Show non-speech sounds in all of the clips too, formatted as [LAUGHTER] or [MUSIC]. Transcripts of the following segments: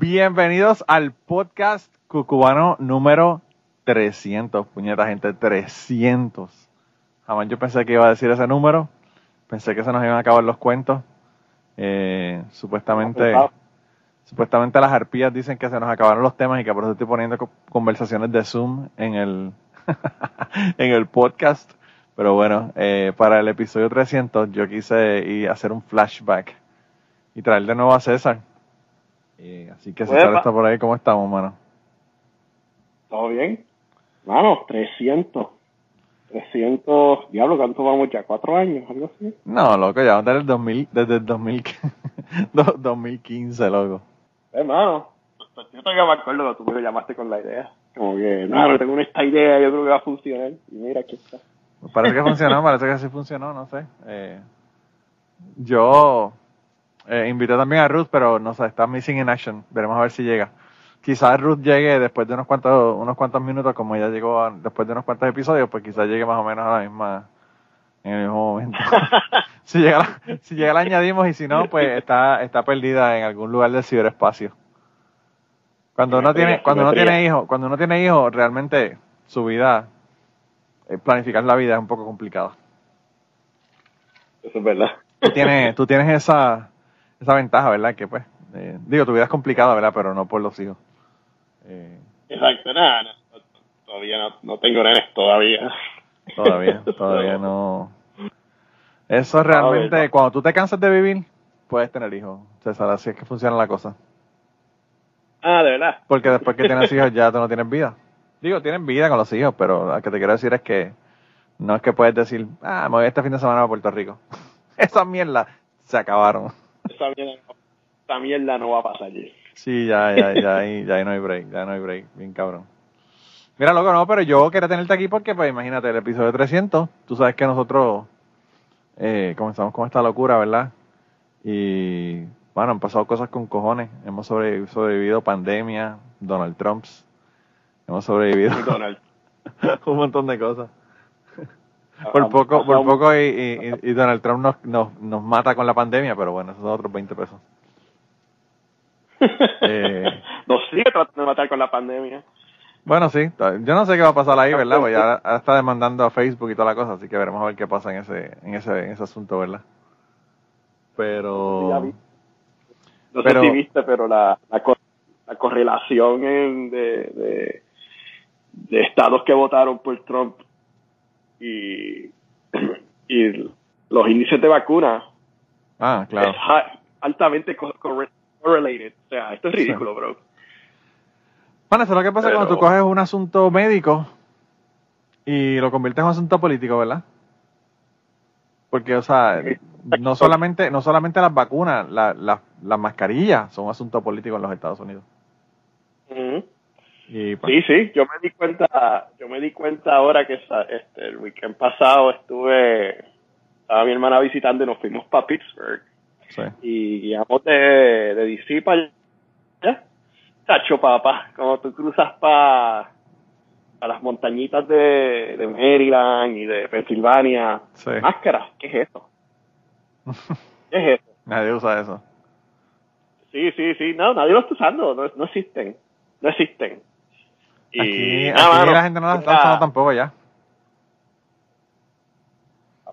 Bienvenidos al podcast cucubano número 300, puñeta gente, 300. Jamás yo pensé que iba a decir ese número. Pensé que se nos iban a acabar los cuentos. Eh, supuestamente, supuestamente las arpías dicen que se nos acabaron los temas y que por eso estoy poniendo conversaciones de Zoom en el, [LAUGHS] en el podcast. Pero bueno, eh, para el episodio 300 yo quise ir a hacer un flashback y traer de nuevo a César. Eh, así que César está por ahí. ¿Cómo estamos, mano? ¿Todo bien? Mano, 300. 300, diablo, ¿cuánto vamos ya? ¿Cuatro años? ¿Algo así? No, loco, ya vamos desde el 2000, desde el 2000, 2015, loco. Hermano, pues yo todavía me acuerdo cuando tú me llamaste con la idea. Como que, no, tengo esta idea, yo creo que va a funcionar. Y mira, aquí está. Parece que funcionó, [LAUGHS] parece que sí funcionó, no sé. Eh, yo eh, invité también a Ruth, pero no sé, está missing in action. Veremos a ver si llega quizás Ruth llegue después de unos cuantos, unos cuantos minutos, como ella llegó después de unos cuantos episodios, pues quizás llegue más o menos a la misma, en el mismo momento. [LAUGHS] si, llega la, si llega la añadimos y si no, pues está, está perdida en algún lugar del ciberespacio. Cuando uno tiene, cuando uno tiene hijos, cuando uno tiene hijos, realmente su vida, eh, planificar la vida es un poco complicado. Eso es verdad. Tú tienes, tú tienes esa, esa ventaja, ¿verdad? Que pues, eh, digo, tu vida es complicada, ¿verdad? Pero no por los hijos. Eh, Exacto, nada, todavía no, no tengo nenes, todavía. Todavía, [LAUGHS] todavía no. Eso realmente, cuando tú te cansas de vivir, puedes tener hijos, César, así es que funciona la cosa. Ah, de verdad. Porque después que tienes [LAUGHS] hijos ya tú no tienes vida. Digo, tienes vida con los hijos, pero lo que te quiero decir es que no es que puedes decir, ah, me voy este fin de semana a Puerto Rico. [LAUGHS] Esa mierda se acabaron. Esa mierda, esa mierda no va a pasar. Sí, ya, ya, ya, [LAUGHS] ahí, ya no hay break, ya no hay break, bien cabrón. Mira, loco, no, pero yo quería tenerte aquí porque, pues, imagínate, el episodio 300, tú sabes que nosotros eh, comenzamos con esta locura, ¿verdad? Y, bueno, han pasado cosas con cojones. Hemos sobrevivido pandemia, Donald Trumps, hemos sobrevivido [LAUGHS] un montón de cosas. Por poco, por poco y, y, Donald Trump nos, nos, nos mata con la pandemia, pero bueno, esos son otros 20 pesos. [LAUGHS] Eh, nos sigue tratando de matar con la pandemia. Bueno, sí, yo no sé qué va a pasar ahí, ¿verdad? Porque ya, está demandando a Facebook y toda la cosa, así que veremos a ver qué pasa en ese, en ese, en ese asunto, ¿verdad? Pero... No sé si viste, pero la, la, correlación en de, de, estados que votaron por Trump y, y los índices de vacuna ah, claro. es altamente correlated. O sea, esto es ridículo, bro. Bueno, eso es lo que pasa cuando tú coges un asunto médico y lo conviertes en un asunto político, ¿verdad? Porque, o sea, no solamente, no solamente las vacunas, las la, mascarillas son un asunto político en los Estados Unidos. Y, pues, sí, sí, yo me di cuenta, yo me di cuenta ahora que este, el weekend pasado estuve, estaba mi hermana visitando y nos fuimos para Pittsburgh. Y guiamos de, de DC para allá. Tacho, papá, como tú cruzas para a las montañitas de, de, Maryland y de Pensilvania. Máscara, ¿qué es eso? [LAUGHS] ¿Qué es eso? Nadie usa eso. Sí, sí, sí, no, nadie lo está usando, no, no existen, no existen. Y aquí, aquí la gente no las está usando tampoco ya.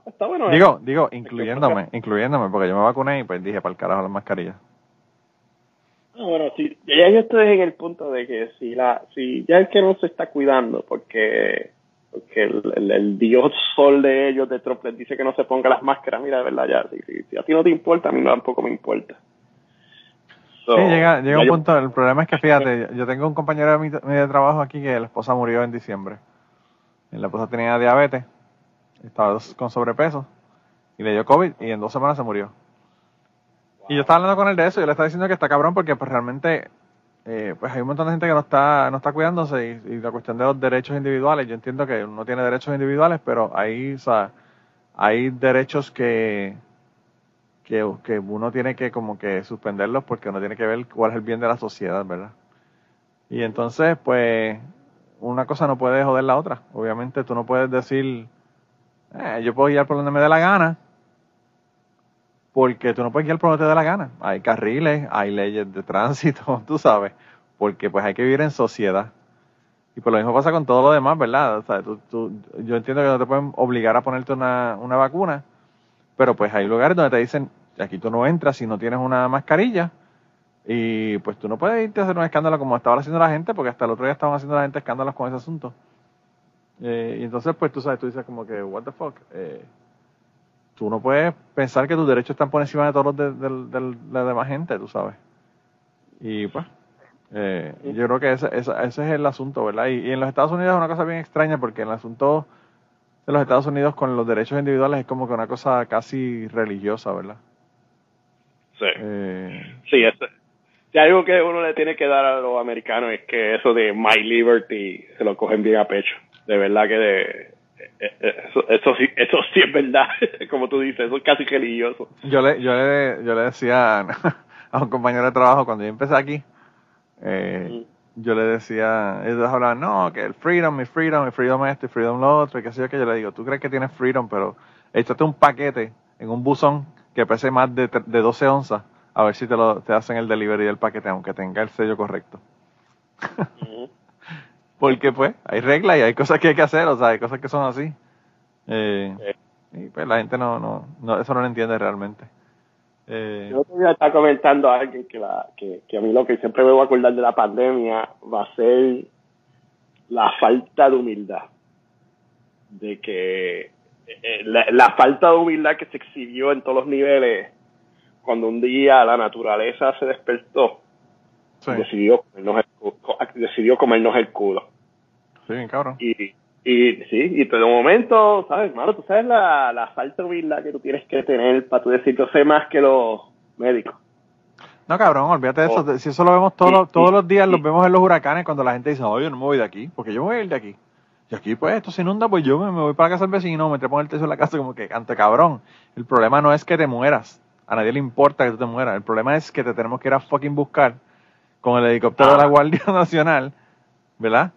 Está bueno. Digo, digo, incluyéndome, incluyéndome, porque yo me vacuné y pues dije, para el carajo las mascarillas. Ah, bueno, sí, ya yo estoy en el punto de que si la, si ya es que no se está cuidando, porque, porque el, el, dios sol de ellos de Trump les dice que no se ponga las máscaras, mira, de verdad, ya, si, si, a ti no te importa, a mí tampoco me importa. Sí, llega, llega un punto, el problema es que fíjate, yo tengo un compañero de mi, de trabajo aquí que la esposa murió en diciembre. Y la esposa tenía diabetes estaba con sobrepeso y le dio COVID y en dos semanas se murió. Y yo estaba hablando con él de eso y yo le estaba diciendo que está cabrón porque pues realmente eh, pues hay un montón de gente que no está no está cuidándose y, la cuestión de los derechos individuales, yo entiendo que uno tiene derechos individuales, pero hay, o sea, hay derechos que, que, uno tiene que como que suspenderlos porque uno tiene que ver cuál es el bien de la sociedad, ¿verdad? Y entonces, pues, una cosa no puede joder la otra. Obviamente tú no puedes decir, eh, yo puedo guiar por donde me dé la gana, porque tú no puedes guiar por donde te dé la gana. Hay carriles, hay leyes de tránsito, [LAUGHS] tú sabes, porque pues hay que vivir en sociedad. Y por lo mismo pasa con todo lo demás, ¿verdad? O sea, tú, yo entiendo que no te pueden obligar a ponerte una, una vacuna, pero pues hay lugares donde te dicen, aquí tú no entras si no tienes una mascarilla, y pues tú no puedes irte a hacer un escándalo como estaba haciendo la gente, porque hasta el otro día estaban haciendo la gente escándalos con ese asunto. Eh, y entonces, pues tú sabes, tú dices como que, what the fuck. Eh, tú no puedes pensar que tus derechos están por encima de todos los de, la demás gente, tú sabes. Y pues, eh, yo creo que ese, ese, es el asunto, ¿verdad? Y, en los Estados Unidos es una cosa bien extraña porque en el asunto de los Estados Unidos con los derechos individuales es como que una cosa casi religiosa, ¿verdad? Sí. sí, eso, si algo que uno le tiene que dar a los americanos es que eso de My Liberty se lo cogen bien a pecho. De verdad que de, eh, eh, eso, eso, sí, eso sí es verdad, [LAUGHS] como tú dices, eso es casi religioso. Yo le, yo le, yo le decía [LAUGHS] a un compañero de trabajo cuando yo empecé aquí, eh, yo le decía, ellos hablaban, no, que el freedom, mi freedom, mi freedom esto, y freedom lo otro, y qué sé yo, que yo le digo, tú crees que tienes freedom, pero échate un paquete en un buzón que pese más de, de 12 onzas a ver si te, lo, te hacen el delivery del paquete, aunque tenga el sello correcto. Porque pues hay reglas y hay cosas que hay que hacer, o sea, hay cosas que son así. Eh, y pues la gente no, no, no, eso no lo entiende realmente. Eh, Yo todavía estar comentando a alguien que, la, que, que a mí lo que siempre me voy a acordar de la pandemia va a ser la falta de humildad. De que la, la, falta de humildad que se exhibió en todos los niveles cuando un día la naturaleza se despertó, decidió, comernos el, decidió comernos el culo. Sí, cabrón. Y, y sí, y de momento, ¿sabes, hermano? Tú sabes la, la falta de humildad que tú tienes que tener para tú decir, yo sé más que los médicos. No, cabrón, olvídate de eso. Oh. Si eso lo vemos todos, todos [LAUGHS] los días, lo vemos en los huracanes cuando la gente dice, oye, no me voy de aquí, porque yo me voy a ir de aquí. Y aquí, pues, esto se inunda, pues yo me, voy para casa del vecino, me trepo en el techo de la casa, como que, ante cabrón. El problema no es que te mueras, a nadie le importa que tú te mueras. El problema es que te tenemos que ir a fucking buscar con el helicóptero de la ah. Guardia [LAUGHS] Nacional, ¿verdad?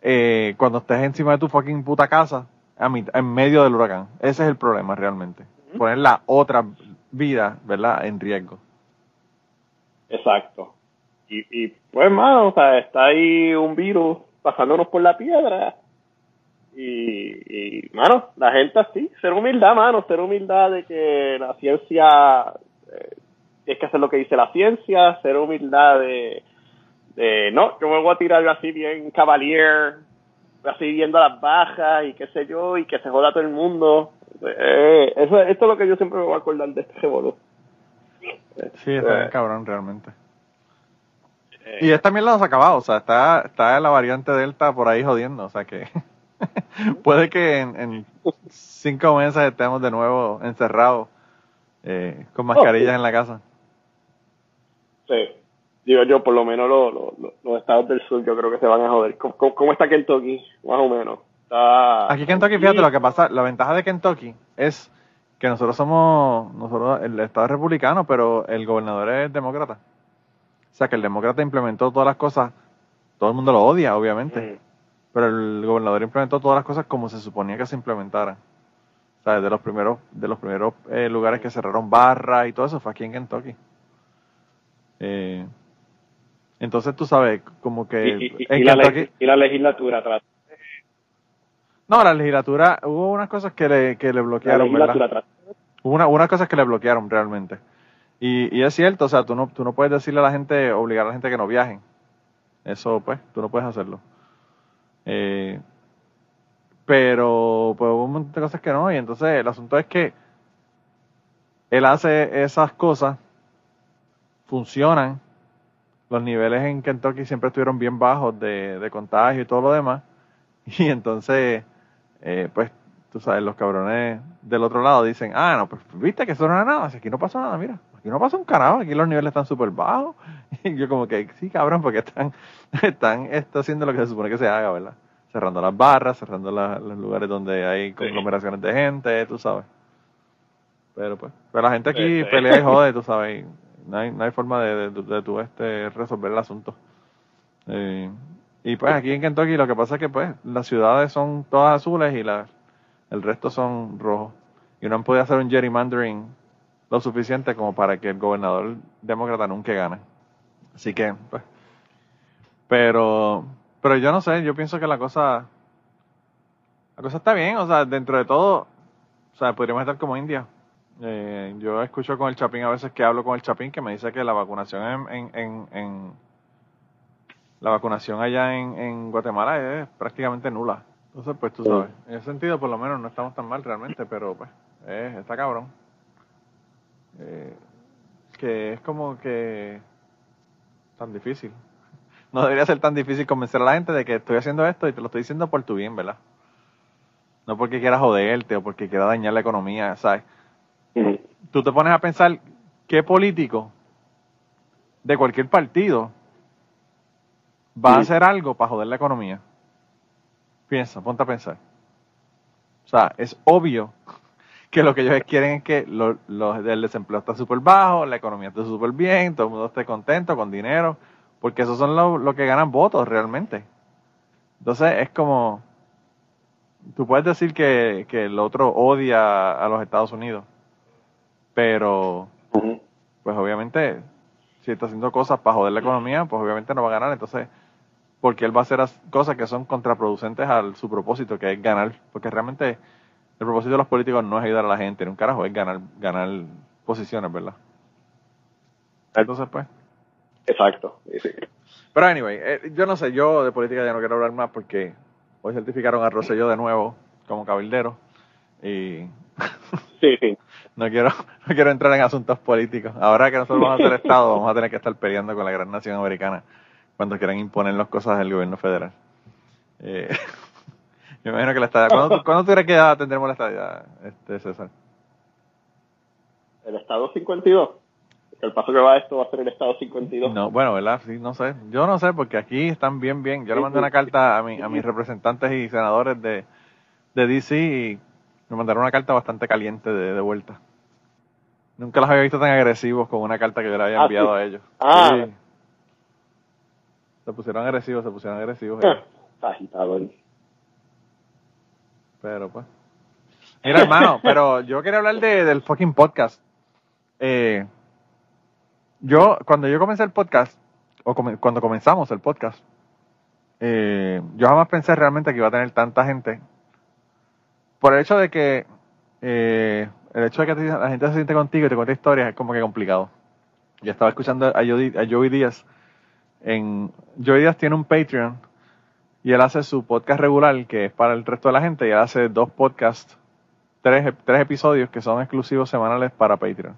Eh, cuando estés encima de tu fucking puta casa, a en medio del huracán. Ese es el problema realmente. Poner la otra vida, ¿verdad?, en riesgo. Exacto. Y, y pues, hermano, o sea, está ahí un virus pasándonos por la piedra y, y, mano, la gente así, ser humildad, mano, ser humildad de que la ciencia, eh, es que hacer lo que dice la ciencia, ser humildad de, de, no, yo me voy a tirar así bien cavalier, así viendo las bajas y qué sé yo, y que se joda todo el mundo. Eh, eso, esto es lo que yo siempre me voy a acordar de este revolú. Sí, está eh, cabrón realmente. Eh, y no se ha acabado, o sea, está, está la variante Delta por ahí jodiendo, o sea que... [LAUGHS] [LAUGHS] Puede que en, cinco meses estemos de nuevo encerrados eh, con mascarillas en la casa. Sí. Digo yo, por lo menos los estados del sur yo creo que se van a joder. ¿Cómo, está Kentucky? Más o menos. Aquí Kentucky, fíjate lo que pasa, la ventaja de Kentucky es que nosotros somos, nosotros, el estado es republicano, pero el gobernador es demócrata. O sea que el demócrata implementó todas las cosas, todo el mundo lo odia, obviamente. Mm pero el gobernador implementó todas las cosas como se suponía que se implementaran. O sea, de los primeros, de los primeros eh, lugares que cerraron barras y todo eso fue aquí en Kentucky. Eh, entonces tú sabes, como que... ¿Y, la, legislatura atrás? No, la legislatura, hubo unas cosas que le, que le bloquearon, ¿verdad? Hubo una, unas cosas que le bloquearon realmente. Y, y es cierto, o sea, tú no, tú no puedes decirle a la gente, obligar a la gente que no viajen. Eso, pues, tú no puedes hacerlo. Eh, pero pues hubo un montón de cosas que no, y entonces el asunto es que él hace esas cosas, funcionan, los niveles en Kentucky siempre estuvieron bien bajos de, contagio y todo lo demás, [LAUGHS] y entonces, eh, pues, tú sabes, los cabrones del otro lado dicen, ah, no, pues viste que eso no era nada, aquí no pasó nada, mira, aquí no pasa un carajo, aquí los niveles están súper bajos. [LAUGHS] Y yo como que, sí, cabrón, porque están, [LAUGHS] están esto haciendo lo que se supone que se haga, ¿verdad? Cerrando las barras, cerrando los lugares donde hay conglomeraciones de gente, tú sabes. Pero pues, pero la gente aquí pelea y jode, [LAUGHS] tú sabes. No hay, no hay forma de, de, de, tú este, resolver el asunto. Eh, y pues aquí en Kentucky lo que pasa es que pues las ciudades son todas azules y la, el resto son rojos. Y no han podido hacer un gerrymandering lo suficiente como para que el gobernador demócrata nunca gane. Así que, pues. Pero, pero yo no sé, yo pienso que la cosa, la cosa está bien, o sea, dentro de todo, o sea, podríamos estar como India. Eh, yo escucho con el Chapín a veces que hablo con el Chapín que me dice que la vacunación en, en, en, la vacunación allá en, en Guatemala es prácticamente nula. Entonces, pues tú sabes, en ese sentido por lo menos no estamos tan mal realmente, pero pues eh, está cabrón. Eh, que es como que tan difícil. [LAUGHS] No debería ser tan difícil convencer a la gente de que estoy haciendo esto y te lo estoy diciendo por tu bien, ¿verdad? No porque quieras joderte o porque quieras dañar la economía, ¿sabes? Tú te pones a pensar qué político de cualquier partido va a hacer algo para joder la economía. Piensa, ponte a pensar. O sea, es obvio que lo que ellos quieren es que el desempleo está súper bajo, la economía está súper bien, todo el mundo esté contento, con dinero, porque esos son los lo que ganan votos realmente. Entonces es como, tú puedes decir que, que el otro odia a los Estados Unidos, pero pues obviamente si está haciendo cosas para joder la economía, pues obviamente no va a ganar, entonces porque él va a hacer cosas que son contraproducentes a su propósito, que es ganar, porque realmente el propósito de los políticos no es ayudar a la gente, en un carajo, es ganar, ganar posiciones, ¿verdad? Entonces, pues. Exacto. Pero, anyway, eh, yo no sé, yo de política ya no quiero hablar más porque hoy certificaron a Rosselló de nuevo como cabildero y. sí, sí. [LAUGHS] No quiero, no quiero entrar en asuntos políticos. Ahora que nosotros vamos a ser Estado, vamos a tener que estar peleando con la gran nación americana cuando quieran imponer las cosas del gobierno federal. Eh, [LAUGHS] yo imagino que la estadía. ¿Cuándo, [LAUGHS] ¿cuándo tú crees que ya tendremos la estadía, este, César? El Estado 52. El paso que va esto va a ser el Estado 52. No, bueno, ¿verdad? Sí, no sé. Yo no sé, porque aquí están bien, bien. Yo le mandé una carta a, mi, a mis representantes y senadores de, de DC y me mandaron una carta bastante caliente de, de vuelta. Nunca los había visto tan agresivos con una carta que yo le había ah, enviado a ellos. Ah, se pusieron agresivos, se pusieron agresivos. [LAUGHS] Agitador. Pero pues. Mira, hermano, pero yo quería hablar de, del fucking podcast. Eh, yo, cuando yo comencé el podcast, o cuando comenzamos el podcast, eh, yo jamás pensé realmente que iba a tener tanta gente. Por el hecho de que, eh, el hecho de que la gente se siente contigo y te cuenta historias es como que complicado. Yo estaba escuchando a Joey, a Joey Díaz en Joey Díaz tiene un Patreon y él hace su podcast regular que es para el resto de la gente y él hace dos podcasts, tres, tres episodios que son exclusivos semanales para Patreon.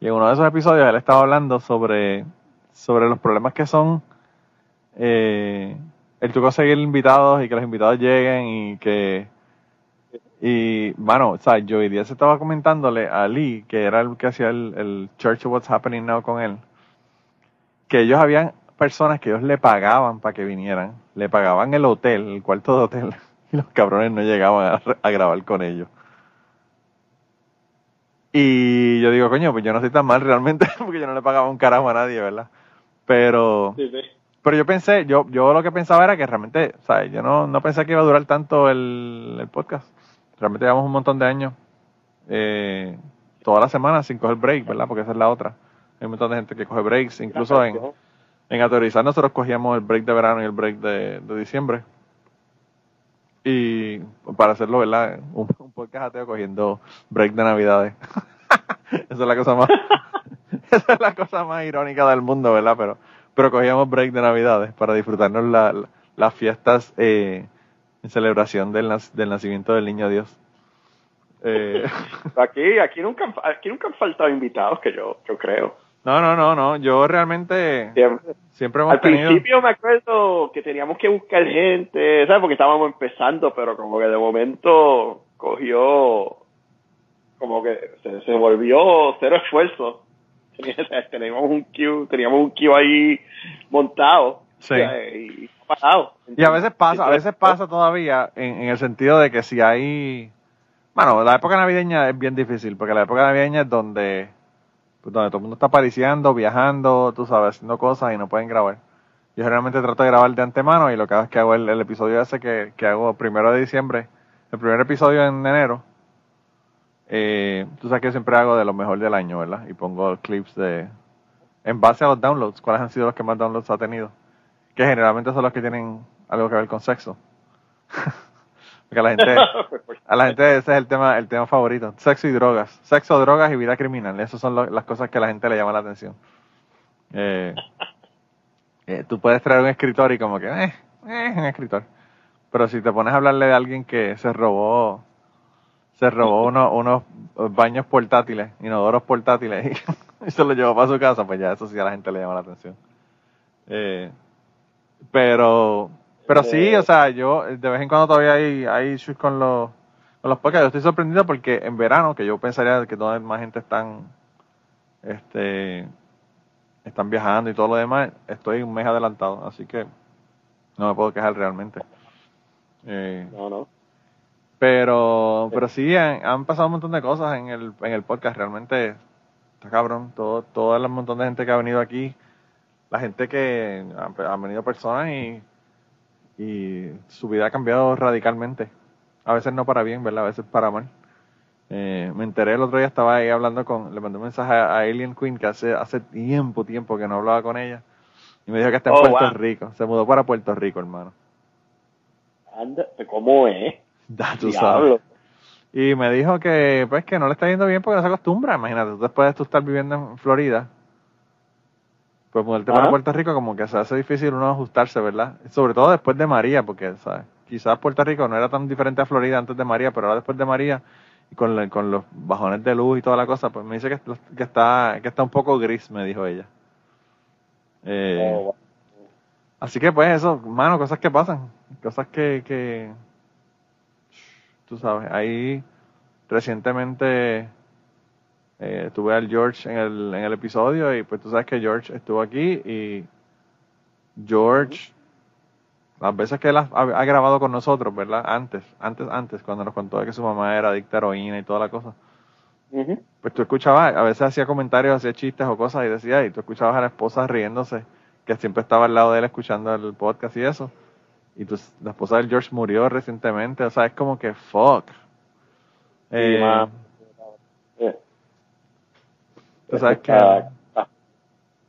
Y en uno de esos episodios él estaba hablando sobre, sobre los problemas que son eh, el tú conseguir invitados y que los invitados lleguen y que y bueno, o sea, Joey Díaz estaba comentándole a Lee, que era el que hacía el, el Church of What's Happening Now con él, que ellos habían personas que ellos le pagaban para que vinieran, le pagaban el hotel, el cuarto de hotel, [LAUGHS] y los cabrones no llegaban a, grabar con ellos. Y yo digo, coño, pues yo no estoy tan mal realmente, [LAUGHS] porque yo no le pagaba un carajo a nadie, ¿verdad? Pero, pero yo pensé, yo, yo lo que pensaba era que realmente, ¿sabes? Yo no, no pensé que iba a durar tanto el, el podcast. Realmente llevamos un montón de años, eh, toda la semana sin coger break, ¿verdad? Porque esa es la otra. Hay un montón de gente que coge breaks, incluso en, en Autorizar nosotros cogíamos el break de verano y el break de, diciembre. Y para hacerlo, ¿verdad? [LAUGHS] Un, un podcast ateo cogiendo break de navidades. [LAUGHS] esa es la cosa más [LAUGHS] esa es la cosa más irónica del mundo, ¿verdad? Pero, pero cogíamos break de navidades para disfrutarnos las fiestas eh, en celebración del, del nacimiento del niño Dios. Eh. Aquí, aquí nunca, aquí nunca han faltado invitados que yo, yo creo. No, no, no, no. Yo realmente siempre, hemos Al principio me acuerdo que teníamos que buscar gente, ¿sabes? Porque estábamos empezando, pero como que de momento cogió, como que se, volvió cero esfuerzo [LAUGHS] teníamos un queue, teníamos un queue ahí montado. Sí. y parado. Y a veces pasa, a veces pasa todavía en, en el sentido de que si hay, bueno, la época navideña es bien difícil, porque la época navideña es donde, pues, donde todo el mundo está apareciendo, viajando, tú sabes, haciendo cosas y no pueden grabar. Yo generalmente trato de grabar de antemano y lo que hago es que hago el, el episodio ese que, que hago primero de diciembre, el primer episodio en enero, eh, tú sabes que yo siempre hago de lo mejor del año, ¿verdad? Y pongo clips de, en base a los downloads, cuáles han sido los que más downloads ha tenido, que generalmente son los que tienen algo que ver con sexo. [LAUGHS] Porque a la gente, [LAUGHS] a la gente ese es el tema, el tema favorito, sexo y drogas, sexo, drogas y vida criminal, esas son lo- las cosas que a la gente le llama la atención. Eh, eh, tú puedes traer un escritor y como que, eh, eh, un escritor. Pero si te pones a hablarle de alguien que se robó, se robó uno- unos baños portátiles, inodoros portátiles, [LAUGHS] y, se los llevó para su casa, pues ya eso sí a la gente le llama la atención. Eh, pero, pero sí, o sea, yo de vez en cuando todavía hay, hay issues con los, con los podcasts. Yo estoy sorprendido porque en verano, que yo pensaría que toda más gente están, este, están viajando y todo lo demás, estoy un mes adelantado, así que no me puedo quejar realmente. Eh, No, no. pero, pero sí, han, han pasado un montón de cosas en el, en el podcast. Realmente está cabrón. Todo, todo el montón de gente que ha venido aquí, la gente que han, han venido personas y, y su vida ha cambiado radicalmente. A veces no para bien, ¿verdad? A veces para mal. Eh, me enteré el otro día, estaba ahí hablando con, le mandé un mensaje a, Alien Queen que hace, hace tiempo, tiempo que no hablaba con ella. Y me dijo que está en Oh, Puerto wow. Rico. Se mudó para Puerto Rico, hermano. Anda, ¿cómo es? [LAUGHS] Ya tú sabes. Diablo. Y me dijo que pues que no le está yendo bien porque no se acostumbra. Imagínate, tú después de tú estar viviendo en Florida, pues mudarte para Ajá. Puerto Rico como que se hace difícil uno ajustarse, ¿verdad? Sobre todo después de María, porque ¿sabes? quizás Puerto Rico no era tan diferente a Florida antes de María, pero ahora después de María y con, la- con los bajones de luz y toda la cosa, pues me dice que, que está que está un poco gris, me dijo ella. Eh, Oh, wow. Así que pues eso, mano, cosas que pasan, cosas que, que tú sabes, ahí recientemente eh, tuve al George en el, en el episodio y pues tú sabes que George estuvo aquí y George, las veces que él ha, ha grabado con nosotros, ¿verdad? Antes, antes, antes, cuando nos contó de que su mamá era adicta a heroína y toda la cosa, pues tú escuchabas, a veces hacía comentarios, hacía chistes o cosas y decía, y tú escuchabas a la esposa riéndose, que siempre estaba al lado de él escuchando el podcast y eso. Y tú, la esposa del George murió recientemente, o sea, es como que fuck. Eh. Tú sabes que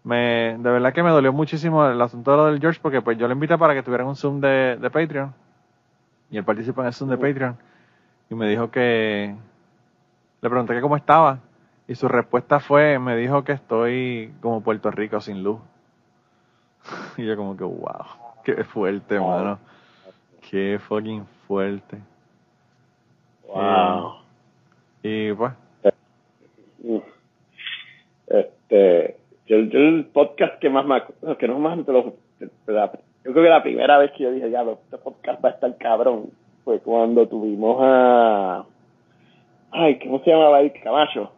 me, de verdad que me dolió muchísimo el asunto de lo del George porque pues yo lo invité para que tuvieran un Zoom de, de Patreon y él participó en el Zoom de Patreon y me dijo que le pregunté que cómo estaba y su respuesta fue, me dijo que estoy como Puerto Rico sin luz. [LAUGHS] y yo como que wow, qué fuerte, Wow. mano. Qué fucking fuerte. Wow. Y pues. Este, yo, yo el podcast que más me, ac- que no más te lo, la- yo creo que la primera vez que yo dije, ya, este podcast va a estar cabrón, fue cuando tuvimos a, ay, ¿cómo se llamaba el Camacho?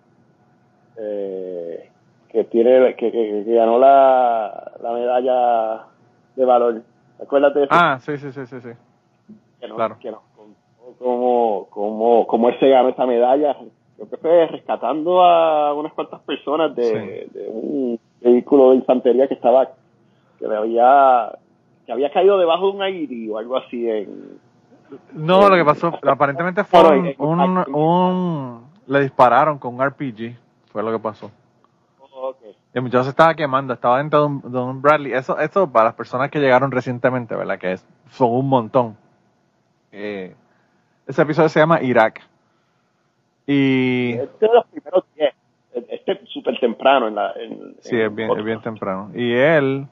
Eh, que tiene, que, que, que ganó la, la medalla de valor. Acuérdate de eso. ah, sí, sí, sí, sí, sí. que claro. que nos contó cómo, cómo, cómo él se ganó esa medalla. Creo que fue rescatando a unas cuantas personas de, de un vehículo de infantería que estaba, que le había, que había caído debajo de un aire o algo así en, No, lo que pasó, aparentemente fue un, un, un- le dispararon con un RPG, fue lo que pasó. Ok. El muchacho se estaba quemando, estaba dentro de un, de un Bradley. Eso, eso para las personas que llegaron recientemente, ¿verdad? Que es- son un montón. Eh, ese episodio se llama Irak. Y Este es de los primeros 10. Este es súper temprano en la. En, sí, en es bien, es bien temprano. Y él,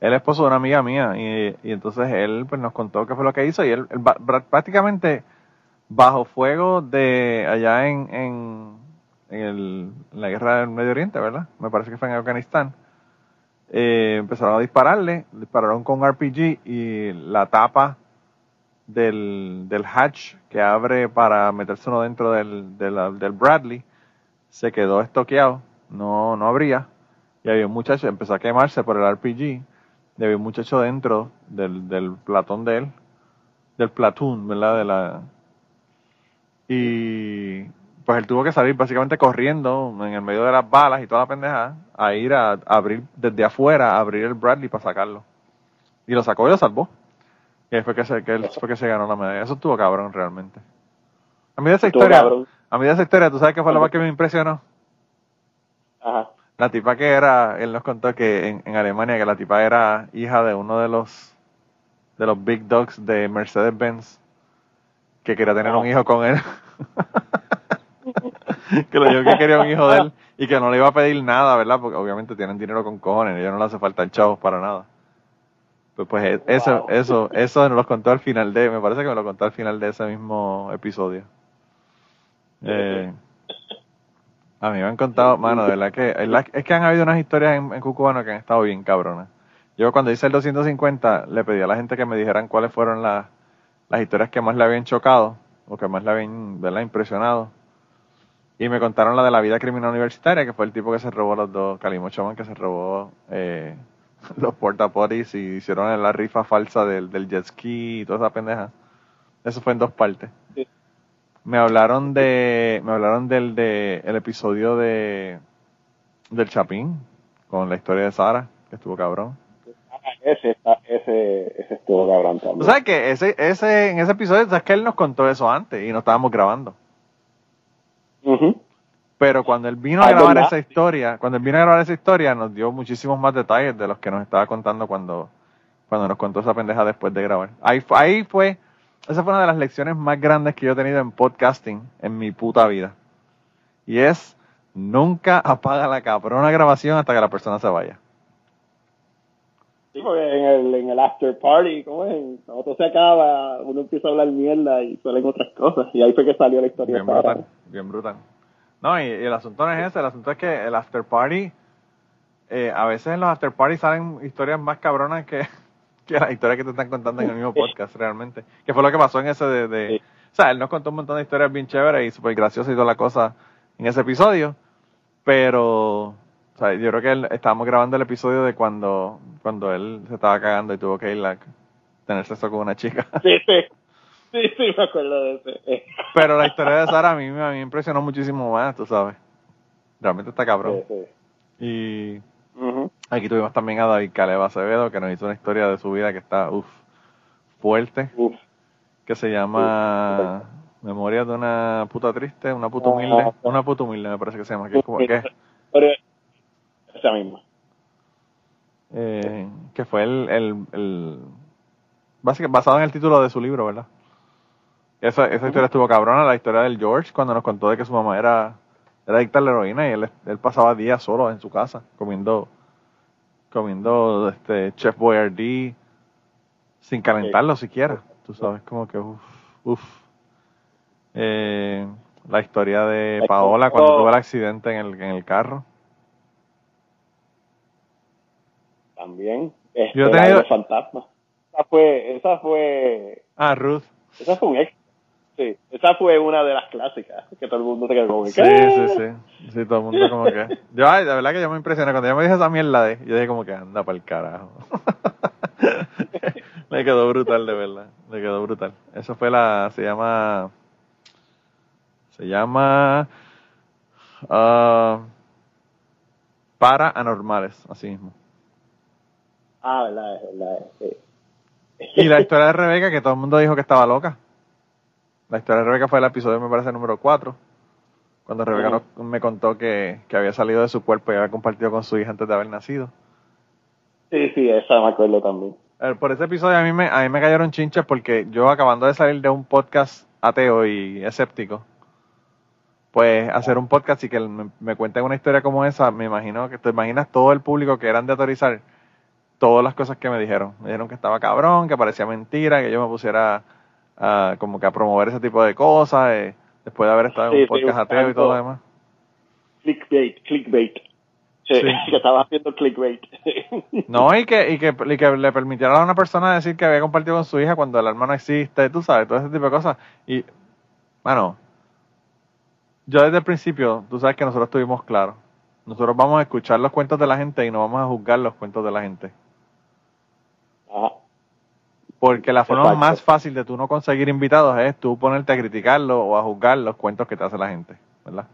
él es esposo de una amiga mía. Y, y entonces él pues, nos contó qué fue lo que hizo. Y él, prácticamente bajo fuego de allá en, en, en, el- en la guerra del Medio Oriente, ¿verdad? Me parece que fue en Afganistán. Eh, empezaron a dispararle, dispararon con RPG y la tapa del, del hatch que abre para meterse uno dentro del, del, del Bradley se quedó estoqueado, no, no abría. y había un muchacho, empezó a quemarse por el RPG, y había un muchacho dentro del, del platón de él, del platoon, ¿verdad? De la... Y pues él tuvo que salir básicamente corriendo en el medio de las balas y toda la pendeja a ir a, abrir desde afuera, a abrir el Bradley para sacarlo. Y lo sacó y lo salvó. Y fue que, se, que él fue que se ganó la medalla. Eso estuvo cabrón realmente. A mí de esa historia, a mí de esa historia, ¿tú sabes qué fue lo más que me impresionó? Ajá. La tipa que era, él nos contó que en, en Alemania que la tipa era hija de uno de los de los big dogs de Mercedes Benz que quería tener un hijo con él. [LAUGHS] que lo dijo que quería un hijo de él y que no le iba a pedir nada, ¿verdad? Porque obviamente tienen dinero con cojones, y a ellos no le hace falta el chavo para nada. Pues, pues eh, eso, eso, eso nos lo contó al final de, me parece que me lo contó al final de ese mismo episodio. [LAUGHS] Eh, a mí me han contado, mano, de verdad que, es que han habido unas historias en, en Cucubano que han estado bien cabronas. Yo cuando hice el 250 le pedí a la gente que me dijeran cuáles fueron las, las historias que más le habían chocado o que más le habían ¿verdad? impresionado. Y me contaron la de la vida criminal universitaria, que fue el tipo que se robó los dos, Calimo Choman, que se robó eh, [LAUGHS] los portapotis y hicieron la rifa falsa del, del jet ski y toda esa pendeja. Eso fue en dos partes. Me hablaron de, me hablaron del de, el episodio de del Chapín, con la historia de Sara, que estuvo cabrón. Ese, ese, ese estuvo cabrón también. O sea que ese, ese, en ese episodio, sabes que él nos contó eso antes y no estábamos grabando. Pero cuando él vino a ah, grabar esa historia, cuando él vino a grabar esa historia, nos dio muchísimos más detalles de los que nos estaba contando cuando, cuando nos contó esa pendeja después de grabar. Ahí, ahí fue, esa fue una de las lecciones más grandes que yo he tenido en podcasting en mi puta vida. Y es, nunca apaga la cabrona grabación hasta que la persona se vaya. Sí, porque en el, en el after party, como es? Cuando todo se acaba, uno empieza a hablar mierda y suelen otras cosas. Y ahí fue que salió la historia. Bien brutal, bien brutal. No, y, el asunto no es ese, el asunto es que el after party, eh, a veces en los after party salen historias más cabronas que, [LAUGHS] que las historias que te están contando en el mismo podcast, realmente. Que fue lo que pasó en ese de... de O sea, él nos contó un montón de historias bien chéveres y súper graciosas y toda la cosa en ese episodio, pero o sea, yo creo que él, estábamos grabando el episodio de cuando, cuando él se estaba cagando y tuvo que ir a tener sexo con una chica. Sí, sí. Sí, sí, me acuerdo de ese. [LAUGHS] Pero la historia de Sara a mí, me impresionó muchísimo más, tú sabes. Realmente está cabrón. Sí, sí. Y aquí tuvimos también a David Caleva Acevedo, que nos hizo una historia de su vida que está, uff, fuerte. Uf. Que se llama Memoria de una puta triste, una puta humilde. Una puta humilde me parece que se llama. Como, que, esa misma. Eh, que fue el, el, el básicamente basado en el título de su libro, ¿verdad? Esa, esa historia estuvo cabrona, la historia del George, cuando nos contó de que su mamá era, era adicta a la heroína y él, él pasaba días solo en su casa comiendo comiendo este Chef Boyardee sin calentarlo siquiera. Tú sabes, como que uff, uff. Eh, la historia de Paola cuando tuvo el accidente en el, en el carro. también. Este, Yo. Fantasma. Esa fue, esa fue... Ah, Ruth. Esa fue un ex. Sí, esa fue una de las clásicas que todo el mundo se quedó como Sí, sí, sí. Sí, todo el mundo como que... Yo, ay, la verdad que yo me impresioné. Cuando yo me dije esa mierda de... Yo dije como que anda para el carajo. [LAUGHS] me quedó brutal, de verdad. Me quedó brutal. Eso fue la... Se llama... Se llama... Uh, para anormales, así mismo. Ah, verdad, verdad. Y la historia de Rebeca, que todo el mundo dijo que estaba loca. La historia de Rebeca fue el episodio, me parece, número 4. Cuando Rebeca me contó que, había salido de su cuerpo y había compartido con su hija antes de haber nacido. Sí, sí, esa me acuerdo también. Por ese episodio a mí me, a mí me cayeron chinches porque yo acabando de salir de un podcast ateo y escéptico, pues hacer un podcast y que me, me cuenten una historia como esa, me imagino que te imaginas todo el público que eran de autorizar todas las cosas que me dijeron. Me dijeron que estaba cabrón, que parecía mentira, que yo me pusiera a, como que a promover ese tipo de cosas, eh, después de haber estado en un podcast ateo y todo lo demás. Clickbait, clickbait. Sí, [LAUGHS] que estaba haciendo clickbait. no, y que, y que, y que le permitieron a una persona decir que había compartido con su hija cuando el alma no existe, tú sabes, todo ese tipo de cosas. Y, bueno, yo desde el principio, tú sabes que nosotros estuvimos claros. Nosotros vamos a escuchar los cuentos de la gente y no vamos a juzgar los cuentos de la gente. Porque la forma más fácil de tú no conseguir invitados es tú ponerte a criticarlo o a juzgar los cuentos que te hace la gente, ¿verdad?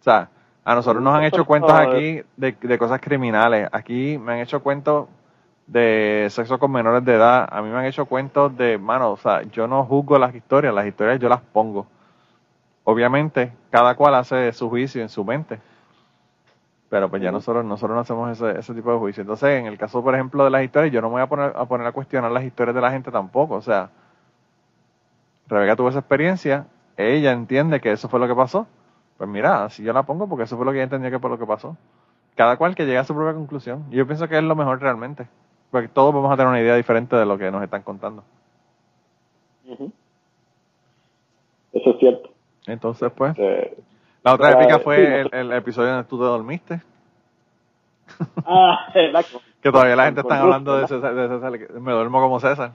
O sea, a nosotros nos han hecho cuentos aquí de, de cosas criminales. Aquí me han hecho cuentos de sexo con menores de edad. A mí me han hecho cuentos de, mano, o sea, yo no juzgo las historias, las historias yo las pongo. Obviamente, cada cual hace su juicio en su mente. Pero pues ya nosotros, nosotros no hacemos ese, ese tipo de juicio. Entonces, en el caso, por ejemplo, de las historias, yo no me voy a poner, a poner a cuestionar las historias de la gente tampoco. O sea, Rebeca tuvo esa experiencia, ella entiende que eso fue lo que pasó. Pues mira, si yo la pongo porque eso fue lo que ella entendía que fue lo que pasó. Cada cual que llegue a su propia conclusión. Y yo pienso que es lo mejor realmente. Porque todos vamos a tener una idea diferente de lo que nos están contando. Eso es cierto. Entonces, pues, la otra épica fue el, episodio donde tú te dormiste. [LAUGHS] Ah, exacto. que todavía la gente está hablando de César, de César, me duermo como César.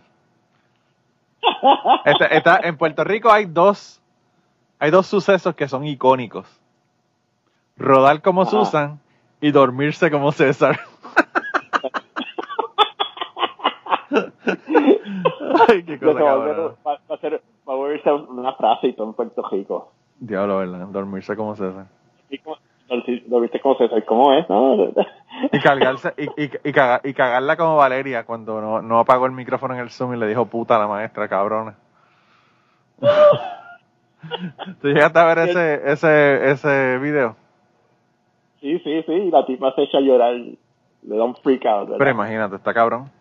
Está, en Puerto Rico hay dos, hay dos sucesos que son icónicos. Rodar como Susan y dormirse como César. [LAUGHS] [LAUGHS] Ay, qué cosa va, a ser, va a volverse una frase y todo en Puerto Rico. Diablo, ¿verdad? Dormirse como César. Dormirse como César, ¿cómo es? y, cargarse, y, y, y, cagarla como Valeria cuando no, no apagó el micrófono en el Zoom y le dijo puta a la maestra, cabrona. [LAUGHS] ¿Tú llegaste a ver ese, ese, ese video? Sí, sí, sí, y la tipa se echa a llorar, le da un freak out. Pero imagínate, está cabrón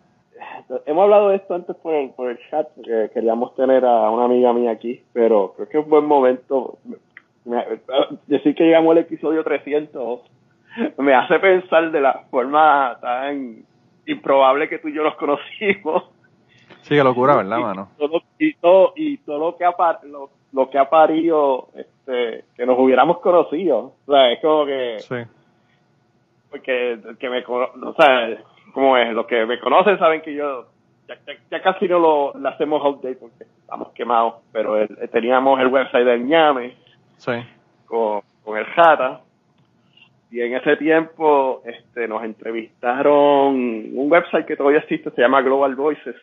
hemos hablado de esto antes por el, por el chat, porque queríamos tener a una amiga mía aquí, pero creo que es un buen momento. decir que llegamos al episodio 300 [LAUGHS] me hace pensar de la forma tan improbable que tú y yo nos conocimos. Sí, qué locura, ¿verdad, mano? Y todo, y todo, lo que ha lo, lo, que ha parido este, que nos hubiéramos conocido. O sea, es como que... Sí. Porque que me... O sea, como es, los que me conocen saben que yo ya, casi no lo, lo, hacemos update porque estamos quemados, pero teníamos el website del ñame sí. con, el Jata y en ese tiempo este nos entrevistaron un website que todavía existe, se llama Global Voices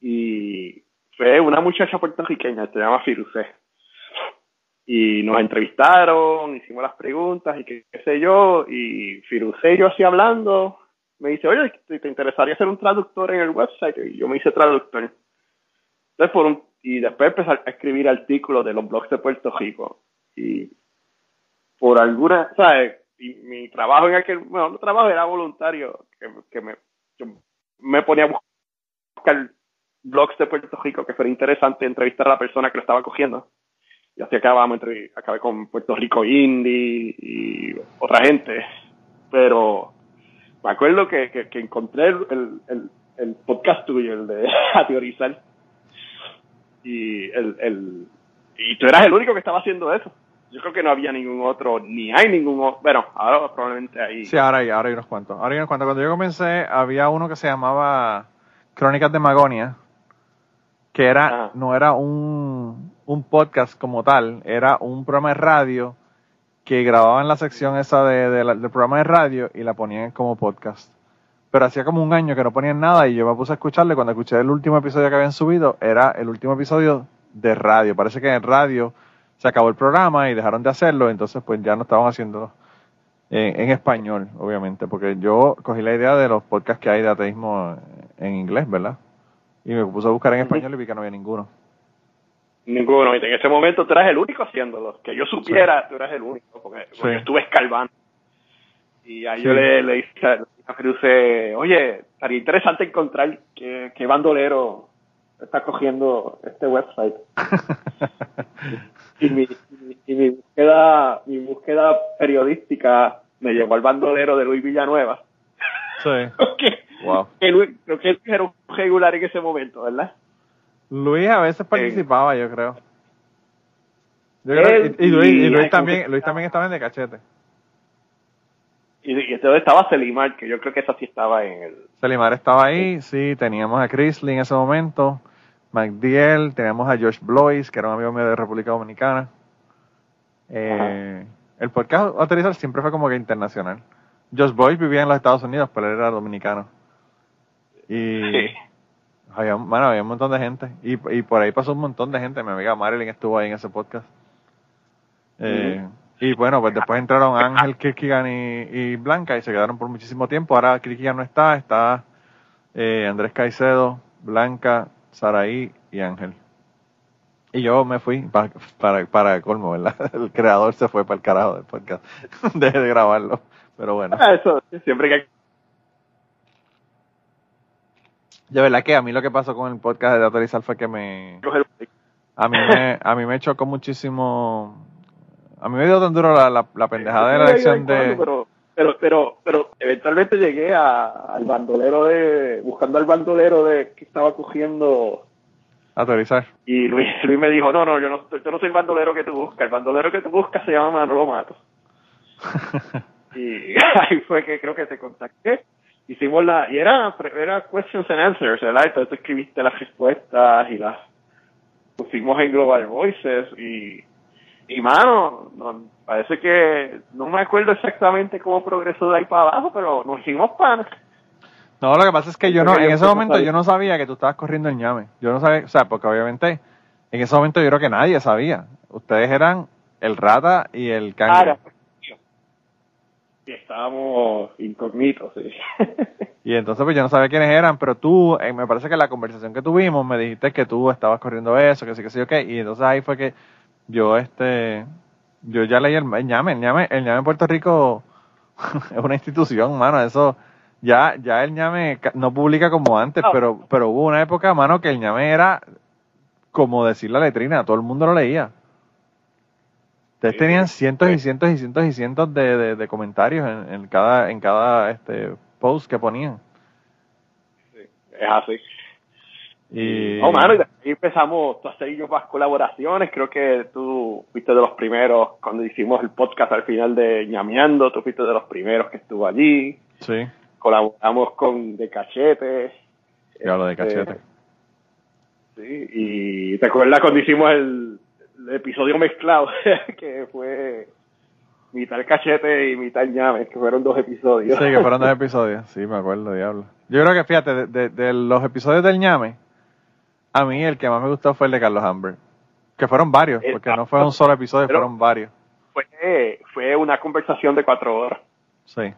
y fue una muchacha puertorriqueña, se llama Firuse y nos entrevistaron, hicimos las preguntas y qué, qué sé yo, y Firuse y yo así hablando, me dice, oye, ¿te interesaría ser un traductor en el website? Y yo me hice traductor. Entonces, por un, y después empecé a escribir artículos de los blogs de Puerto Rico. Y por alguna, ¿sabes? Y mi trabajo en aquel, bueno, no trabajo era voluntario, que, que me, me ponía a buscar blogs de Puerto Rico que fuera interesante entrevistar a la persona que lo estaba cogiendo. Y así acabamos, acabé con Puerto Rico Indie y otra gente. Pero me acuerdo que, que, encontré el, el, el, podcast tuyo, el de [LAUGHS] A Teorizar, y, el, el, y tú eras el único que estaba haciendo eso. Yo creo que no había ningún otro, ni hay ningún otro. Bueno, ahora probablemente hay. Sí, ahora hay, ahora hay unos cuantos. Ahora hay unos cuantos. Cuando yo comencé, había uno que se llamaba Crónicas de Magonia, que era, no era un, un podcast como tal, era un programa de radio que grababan la sección esa de, del programa de radio y la ponían como podcast. Pero hacía como un año que no ponían nada y yo me puse a escucharle. Cuando escuché el último episodio que habían subido, era el último episodio de radio. Parece que en radio se acabó el programa y dejaron de hacerlo, entonces pues ya no estaban haciéndolo en, en español, obviamente, porque yo cogí la idea de los podcasts que hay de ateísmo en inglés, ¿verdad? Y me puse a buscar en español y vi que no había ninguno. Ninguno. Y en ese momento tú eras el único haciéndolo. Que yo supiera, tú eras el único, porque, estuve escalvando. Y ahí yo le, le dije a Cruce, oye, estaría interesante encontrar qué, qué bandolero está cogiendo este website. [LAUGHS] y, mi, y, mi, búsqueda, mi búsqueda periodística me llevó al bandolero de Luis Villanueva. Sí. [LAUGHS] wow. creo que él era un regular en ese momento, ¿verdad? Luis a veces participaba, yo creo. y, Luis, también, Luis también estaba en de cachete. Y, y entonces estaba Selimar, que yo creo que esa sí estaba en el... Selimar estaba ahí, sí, teníamos a Chrisley en ese momento, McDiel, teníamos a Josh Blois, que era un amigo mío de República Dominicana. Eh, el podcast autorizar siempre fue como que internacional. Josh Boyce vivía en los Estados Unidos, pero él era dominicano. Y había, bueno, había un montón de gente. Y, y por ahí pasó un montón de gente. Mi amiga Marilyn estuvo ahí en ese podcast. Eh, y bueno, pues después entraron Ángel, Kirkigan y, Blanca y se quedaron por muchísimo tiempo. Ahora Kirkigan no está, está eh, Andrés Caicedo, Blanca, Saraí y Ángel. Y yo me fui para, para, para colmo, ¿verdad? [LAUGHS] El creador se fue para el carajo del podcast. [LAUGHS] Dejé de grabarlo. Pero bueno. Ah, eso, siempre que De verdad que a mí lo que pasó con el podcast de Autorizar fue que me... A mí me, a mí me chocó muchísimo... A mí me dio tan duro la, la, pendejada de la elección de... Pero, pero, pero, pero eventualmente llegué a, al bandolero de... Buscando al bandolero de que estaba cogiendo... Autorizar. Y Luis, Luis me dijo, no, no, yo no, yo no soy el bandolero que tú buscas. El bandolero que tú buscas se llama Manolo Mato. [LAUGHS] y [LAUGHS] ahí fue que creo que te contacté hicimos la, y era, era questions and answers, ¿verdad? Entonces escribiste las respuestas y las pusimos en Global Voices y, y mano, parece que no me acuerdo exactamente cómo progresó de ahí para abajo, pero nos hicimos pan. No, lo que pasa es que yo no, en ese momento yo no sabía que tú estabas corriendo el ñame. Yo no sabía, o sea, porque obviamente en ese momento yo creo que nadie sabía. Ustedes eran el rata y el cangre estábamos incógnitos, [LAUGHS] y entonces pues yo no sabía quiénes eran, pero tú, eh, me parece que la conversación que tuvimos me dijiste que tú estabas corriendo eso, que sí, que sí, ok, y entonces ahí fue que yo, este, yo ya leí el, ñame, el ñame, el ñame en Puerto Rico [LAUGHS] es una institución, mano, eso, ya, ya el ñame no publica como antes, pero, pero hubo una época, mano, que el ñame era como decir la letrina, todo el mundo lo leía. Ustedes tenían cientos y cientos y cientos y cientos de, de, comentarios en, en, cada en cada este post que ponían. Sí, es así. Y... No, mano, y ahí empezamos a hacer yo más colaboraciones. Creo que tú fuiste de los primeros cuando hicimos el podcast al final de ñameando. Tú fuiste de los primeros que estuvo allí. Sí. Colaboramos con De Cachete. Yo hablo de este, Cachete. sí, y te acuerdas cuando hicimos el episodio mezclado, [LAUGHS] que fue mitad cachete y mitad ñame, que fueron dos episodios. Sí, que fueron dos [LAUGHS] episodios, sí, me acuerdo, diablo. Yo creo que, fíjate, de, los episodios del ñame, a mí el que más me gustó fue el de Carlos Amber. Que fueron varios, porque no fue un solo episodio, fueron varios. Fue, fue una conversación de cuatro horas. Sí.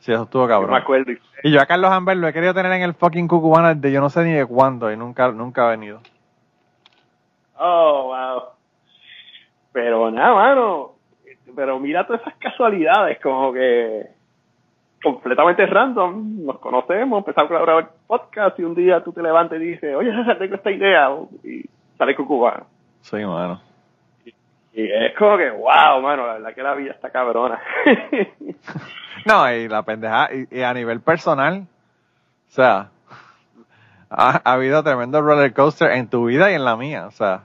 Sí, eso estuvo cabrón. me acuerdo. Y yo a Carlos Amber lo he querido tener en el fucking Cucubana de yo no sé ni de cuándo y nunca, nunca ha venido. Oh, wow. Pero nada, mano. Pero mira todas esas casualidades, como que completamente random. Nos conocemos, empezamos a grabar podcast y un día tú te levantas y dices, oye, César, tengo esta idea. Y sale con cubano. Sí, mano. Y, es como que, wow, mano, la verdad que la vida está cabrona. [LAUGHS] no, y la pendeja, y, a nivel personal, o sea, ha, ha, habido tremendo roller coaster en tu vida y en la mía, o sea.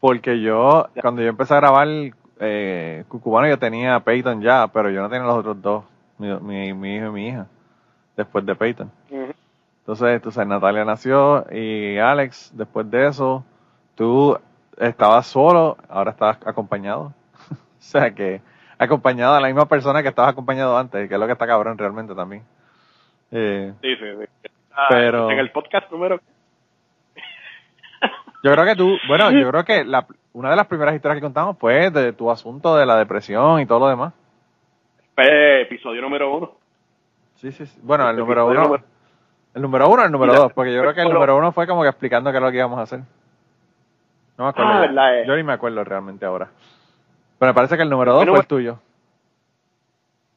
Porque yo, cuando yo empecé a grabar eh, Cucubano, yo tenía Peyton ya, pero yo no tenía los otros dos, mi, mi, hijo y mi hija, después de Peyton. Entonces, entonces, Natalia nació y Alex, después de eso, tú estabas solo, ahora estás acompañado. [LAUGHS] o sea que, acompañado a la misma persona que estabas acompañado antes, que es lo que está cabrón realmente también. Eh, sí, sí, sí. pero... En el podcast número yo creo que tú, bueno, yo [LAUGHS] creo que la, una de las primeras historias que contamos fue de tu asunto de la depresión y todo lo demás. Fue episodio número uno. Sí, sí, sí. Bueno, el número uno. El número uno o el número dos, porque yo creo que el número uno fue como que explicando qué es lo que íbamos a hacer. No me acuerdo. Ah, yo ni me acuerdo realmente ahora. Pero me parece que el número dos fue el tuyo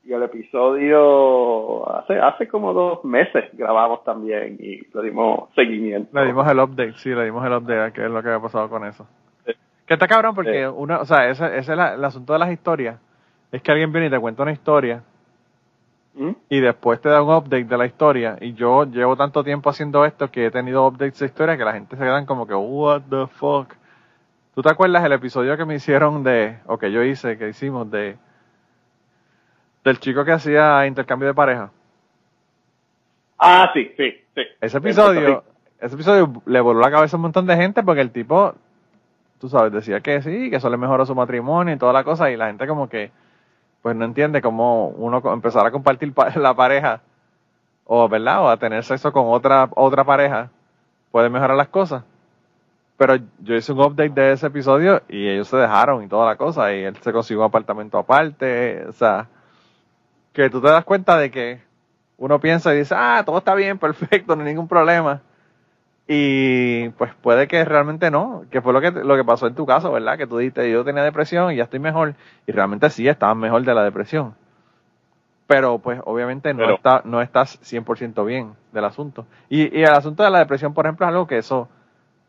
y el episodio hace hace como dos meses grabamos también y le dimos seguimiento. Le dimos el update, sí, le dimos el update qué es lo que había pasado con eso. Que está cabrón porque uno, o sea, ese, ese es el asunto de las historias. Es que alguien viene y te cuenta una historia ¿Mm? y después te da un update de la historia. Y yo llevo tanto tiempo haciendo esto que he tenido updates de historia que la gente se quedan como que, what the fuck. ¿Tú te acuerdas el episodio que me hicieron de, o que yo hice, que hicimos de del chico que hacía intercambio de pareja. Ah, sí, sí, sí. Ese episodio, ese episodio le voló la cabeza a un montón de gente porque el tipo, tú sabes, decía que sí, que eso le mejoró su matrimonio y toda la cosa, y la gente como que, pues no entiende cómo uno empezar a compartir [LAUGHS] la pareja, o verdad, o a tener sexo con otra, otra pareja, puede mejorar las cosas. Pero yo hice un update de ese episodio y ellos se dejaron y toda la cosa, y él se consiguió un apartamento aparte, o sea, que tú te das cuenta de que uno piensa y dice, ah, todo está bien, [LAUGHS] perfecto, no hay ningún problema. Y pues puede que realmente no, que fue lo que, lo que pasó en tu caso, ¿verdad? Que tú dijiste, yo tenía depresión y ya estoy mejor, y realmente sí, estabas mejor de la depresión. Pero pues obviamente no, está, no estás 100% bien del asunto. Y, y el asunto de la depresión, por ejemplo, es algo que eso,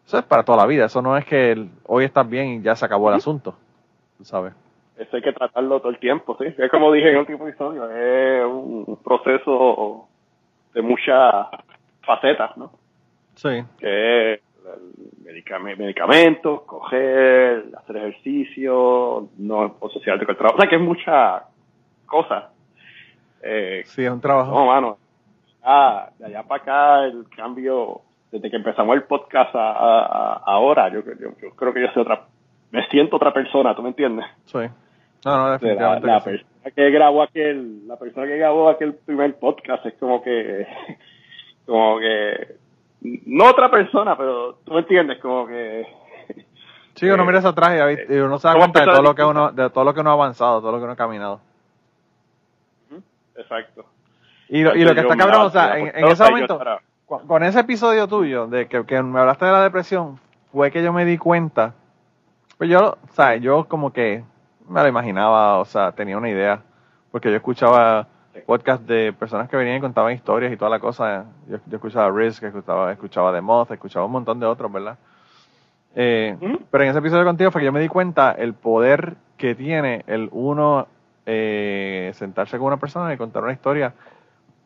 eso es para toda la vida, eso no es que hoy estás bien y ya se acabó el asunto, sabes. Eso hay que tratarlo todo el tiempo, sí. Es como dije en el último episodio, es un proceso de muchas facetas, ¿no? Sí. Que es medicamentos, coger, hacer ejercicio, no asociarte con el trabajo. O sea, que es mucha cosa. Eh, sí, es un trabajo. No, mano. Ah, de allá para acá el cambio, desde que empezamos el podcast a, ahora, yo, yo, creo que yo soy otra, me siento otra persona, ¿tú me entiendes? Sí. No, no, definitivamente. La, persona que grabó aquel, la persona que grabó aquel primer podcast es como que, [LAUGHS] como que, no otra persona, pero tú me entiendes, como que. [LAUGHS] Sí, uno mira atrás y, uno se da cuenta de todo lo que uno, de todo lo que uno ha avanzado, todo lo que uno ha caminado. Exacto. Y lo, y lo que está cabrón, o sea, en, ese momento, con, ese episodio tuyo, de que, que me hablaste de la depresión, fue que yo me di cuenta, pues yo, o sea, yo como que me lo imaginaba, o sea, tenía una idea, porque yo escuchaba podcast de personas que venían y contaban historias y toda la cosa. Yo, escuchaba Risk, escuchaba, escuchaba The Moth, escuchaba un montón de otros, ¿verdad? Eh, pero en ese episodio contigo fue que yo me di cuenta el poder que tiene el uno eh, sentarse con una persona y contar una historia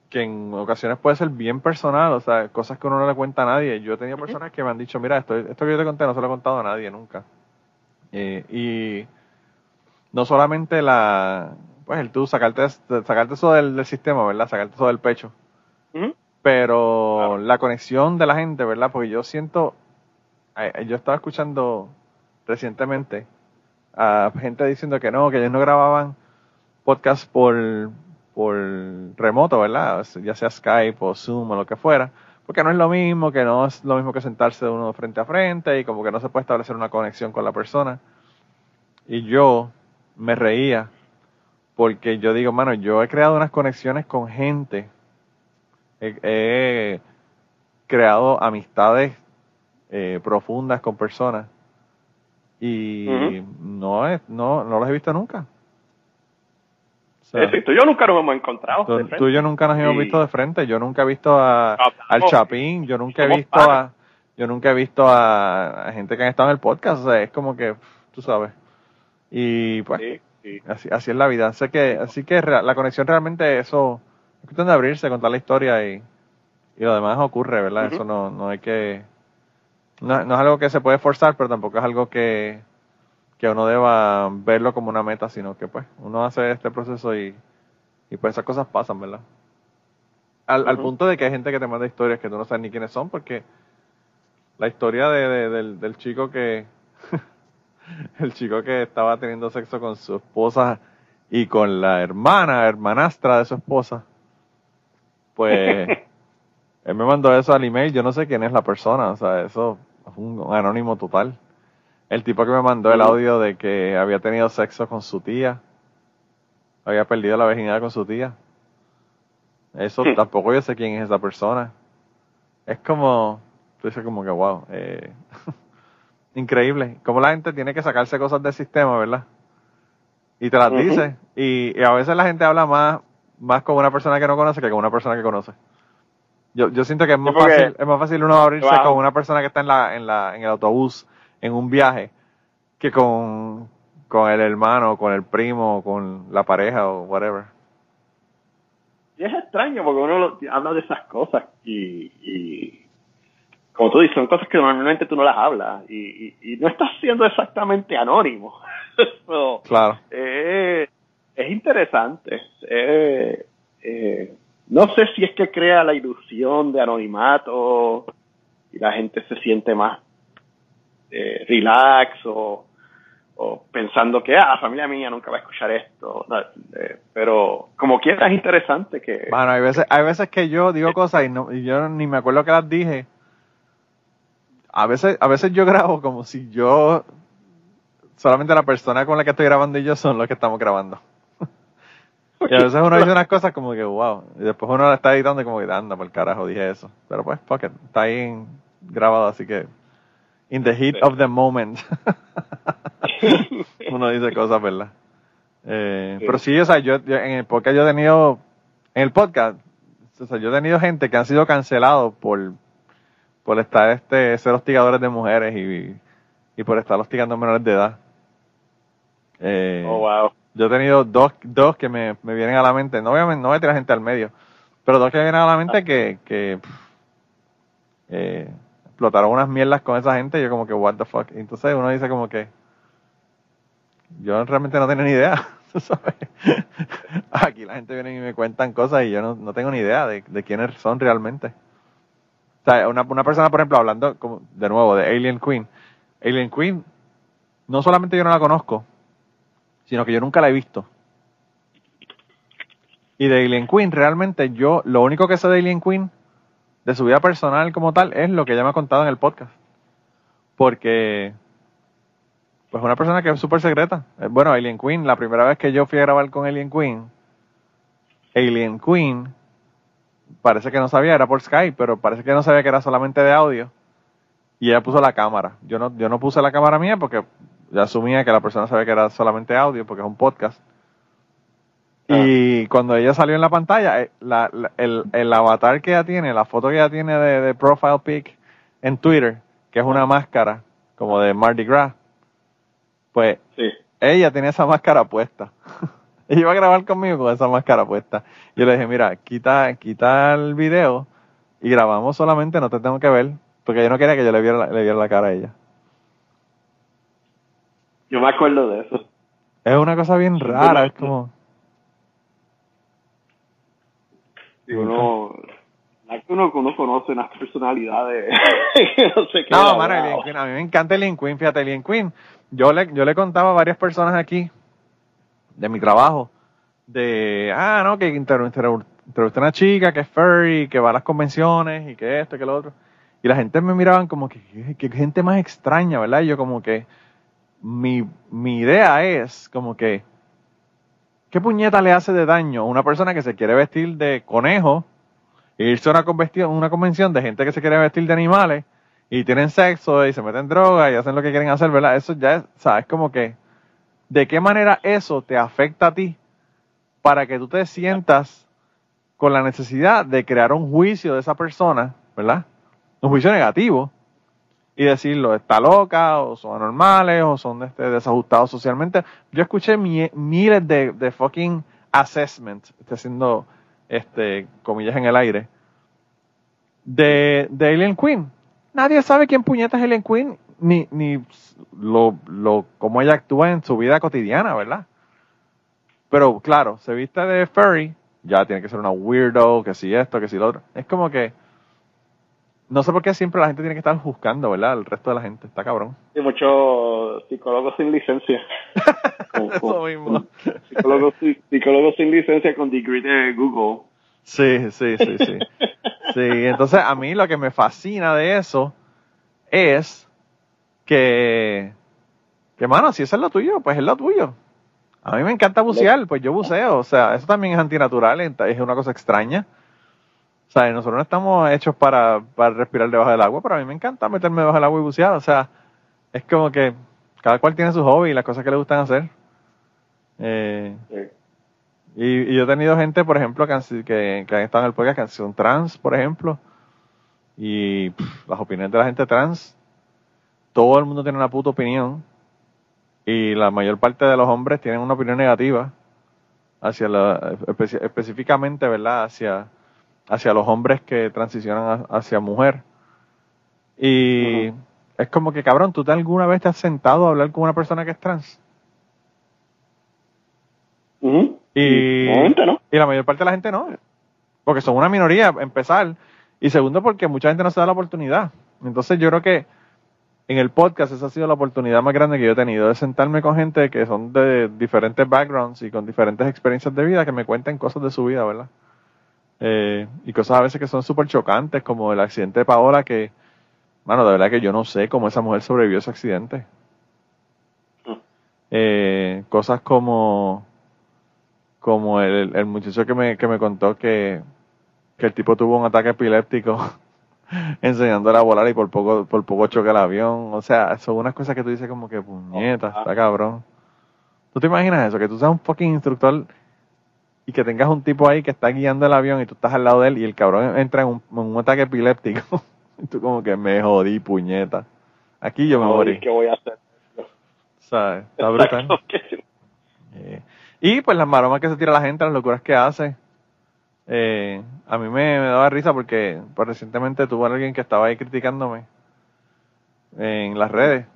que en ocasiones puede ser bien personal, o sea, cosas que uno no le cuenta a nadie. Yo he tenido personas que me han dicho, mira, esto, esto que yo te conté no se lo he contado a nadie nunca. Eh, y no solamente la, pues el tú sacarte, sacarte eso del, sistema, ¿verdad? Sacarte eso del pecho. Pero la conexión de la gente, ¿verdad? Porque yo siento, yo estaba escuchando recientemente a gente diciendo que no, que ellos no grababan podcast por, por remoto, ¿verdad? Ya sea Skype o Zoom o lo que fuera, porque no es lo mismo, que no es lo mismo que sentarse uno frente a frente y como que no se puede establecer una conexión con la persona. Y yo me reía porque yo digo, mano, yo he creado unas conexiones con gente, he, creado amistades eh, profundas con personas y no, es, no, no los he visto nunca. O yo nunca nos hemos encontrado. Tú, y yo nunca nos hemos visto de frente. Yo nunca he visto a, al Chapín, yo nunca he visto a, yo nunca he visto a, gente que ha estado en el podcast. O sea, es como que, tú sabes. Y pues, Así, así es la vida. Así que, así que la conexión realmente eso es cuestión de abrirse, contar la historia y, y lo demás ocurre, ¿verdad? Eso no, no hay que, no, es algo que se puede forzar, pero tampoco es algo que, que uno deba verlo como una meta, sino que pues uno hace este proceso y, y pues esas cosas pasan, ¿verdad? Al, al punto de que hay gente que te manda historias que tú no sabes ni quiénes son, porque la historia de, del, del chico que [LAUGHS] el chico que estaba teniendo sexo con su esposa y con la hermana, hermanastra de su esposa, pues [LAUGHS] él me mandó eso al email, yo no sé quién es la persona, o sea, eso es un anónimo total. El tipo que me mandó el audio de que había tenido sexo con su tía, había perdido la virginidad con su tía. Eso tampoco yo sé quién es esa persona. Es como, tú dices como que wow, eh, [LAUGHS] Increíble. Como la gente tiene que sacarse cosas del sistema, ¿verdad? Y te las dice. Y, a veces la gente habla más, más con una persona que no conoce que con una persona que conoce. Yo, yo siento que es más fácil, es más fácil uno abrirse con una persona que está en la, en la, en el autobús, en un viaje, que con, con el hermano, con el primo, con la pareja o whatever. Y es extraño porque uno habla de esas cosas y como tú dices, son cosas que normalmente tú no las hablas y, y, no estás siendo exactamente anónimo. [LAUGHS] claro. Eh, es interesante. Eh, eh, no sé si es que crea la ilusión de anonimato y la gente se siente más relax o, pensando que ah, la familia mía nunca va a escuchar esto. Pero como quieras, es interesante que... Bueno, hay veces, hay veces que yo digo cosas y, no, y yo ni me acuerdo que las dije. A veces, a veces yo grabo como si yo solamente la persona con la que estoy grabando y yo son los que estamos grabando. [LAUGHS] y a veces uno dice unas cosas como que wow. Y después uno la está editando y como que anda por el carajo, dije eso. Pero pues, porque está ahí grabado, así que in the heat of the moment. [LAUGHS] uno dice cosas, ¿verdad? Eh, Pero sí, o sea, yo, en el podcast yo he tenido, en el podcast, o sea, yo he tenido gente que han sido cancelados por, por estar este, ser hostigadores de mujeres y, y por estar hostigando menores de edad. Eh, oh, wow. Yo he tenido dos, dos que me, me vienen a la mente, no voy, a, no voy a tirar gente al medio, pero dos que me vienen a la mente que, que eh, explotaron unas mierdas con esa gente y yo como que, what the fuck. entonces uno dice como que, yo realmente no tengo ni idea. [LAUGHS] ¿sabes? [LAUGHS] Aquí la gente viene y me cuentan cosas y yo no, no tengo ni idea de, de, quiénes son realmente. Una, una persona, por ejemplo, hablando como, de nuevo de Alien Queen. Alien Queen, no solamente yo no la conozco, sino que yo nunca la he visto. Y de Alien Queen, realmente yo, lo único que sé de Alien Queen, de su vida personal como tal, es lo que ella me ha contado en el podcast. Porque, pues una persona que es súper secreta. Eh, bueno, Alien Queen, la primera vez que yo fui a grabar con Alien Queen, Alien Queen, parece que no sabía, era por Skype, pero parece que no sabía que era solamente de audio. Y ella puso la cámara. Yo no, yo no puse la cámara mía porque ya asumía que la persona sabía que era solamente audio porque es un podcast. Ah. Y cuando ella salió en la pantalla, eh, el, avatar que ella tiene, la foto que ella tiene de, profile pic en Twitter, que es una máscara como de Mardi Gras, pues ella tenía esa máscara puesta. [LAUGHS] ella [LAUGHS] iba a grabar conmigo con esa máscara puesta. Yo le dije, mira, quita, quita el video y grabamos solamente, no te tengo que ver, porque yo no quería que yo le viera, le viera la cara a ella. Yo me acuerdo de eso. Es una cosa bien rara, es como... uno, uno, uno conoce unas personalidades [LAUGHS] no sé qué. No, mano, a mí me encanta el Queen, fíjate, el Queen. Yo le, yo le contaba a varias personas aquí de mi trabajo de, ah, no, que entrevisté a una chica que es furry, que va a las convenciones y que esto, que lo otro. Y la gente me miraban como que, que gente más extraña, ¿verdad? Y yo como que, mi, mi idea es como que, ¿qué puñeta le hace de daño a una persona que se quiere vestir de conejo irse a una convención, una convención de gente que se quiere vestir de animales y tienen sexo y se meten droga y hacen lo que quieren hacer, ¿verdad? Eso ya es, ¿sabes? Como que, ¿de qué manera eso te afecta a ti para que tú te sientas con la necesidad de crear un juicio de esa persona, ¿verdad? Un juicio negativo y decirlo, está loca, o son anormales, o son este, desajustados socialmente. Yo escuché miles de, de fucking assessments, estoy haciendo este, comillas en el aire, de, de Alien Queen. Nadie sabe quién puñeta es Alien Queen, ni, ni lo, lo, cómo ella actúa en su vida cotidiana, ¿verdad? Pero claro, se viste de furry, ya tiene que ser una weirdo, que si esto, que si lo otro. Es como que no sé por qué siempre la gente tiene que estar juzgando, ¿verdad? El resto de la gente. Está cabrón. Y muchos psicólogos sin licencia. [LAUGHS] Eso mismo. Psicólogos, sin licencia con degree de Google. Sí, sí, sí, sí. [LAUGHS] sí, entonces a mí lo que me fascina de eso es que, que mano, si eso es lo tuyo, pues es lo tuyo. A mí me encanta bucear, pues yo buceo. O sea, eso también es antinatural, es una cosa extraña. O sea, nosotros no estamos hechos para, para respirar debajo del agua, pero a mí me encanta meterme debajo del agua y bucear. O sea, es como que cada cual tiene su hobby y las cosas que le gustan hacer. Eh, y, yo he tenido gente, por ejemplo, que han, que, han estado en el podcast que son trans, por ejemplo. Y las opiniones de la gente trans, todo el mundo tiene una puta opinión. Y la mayor parte de los hombres tienen una opinión negativa hacia la, específicamente, ¿verdad? Hacia hacia los hombres que transicionan hacia mujer. Y es como que, cabrón, ¿tú te alguna vez te has sentado a hablar con una persona que es trans? Y, y la mayor parte de la gente no. Porque son una minoría, empezar. Y segundo, porque mucha gente no se da la oportunidad. Entonces yo creo que en el podcast esa ha sido la oportunidad más grande que yo he tenido de sentarme con gente que son de diferentes backgrounds y con diferentes experiencias de vida que me cuenten cosas de su vida, ¿verdad? Eh, y cosas a veces que son súper chocantes, como el accidente de Paola, que, bueno, de verdad que yo no sé cómo esa mujer sobrevivió a ese accidente. Mm. Eh, cosas como como el, el muchacho que me, que me contó que, que el tipo tuvo un ataque epiléptico [LAUGHS] enseñándole a volar y por poco, por poco choca el avión. O sea, son unas cosas que tú dices como que puñeta, está cabrón. ¿Tú te imaginas eso? Que tú seas un fucking instructor y que tengas un tipo ahí que está guiando el avión y tú estás al lado de él y el cabrón entra en un, ataque epiléptico. [LAUGHS] y tú como que me jodí, puñeta. Aquí yo me morí. ¿Qué voy a hacer? [LAUGHS] ¿Sabes? Está brutal. Eh, y pues las maromas que se tira la gente, las locuras que hace. Eh, a mí me, daba risa porque pues, recientemente tuvo alguien que estaba ahí criticándome en las redes,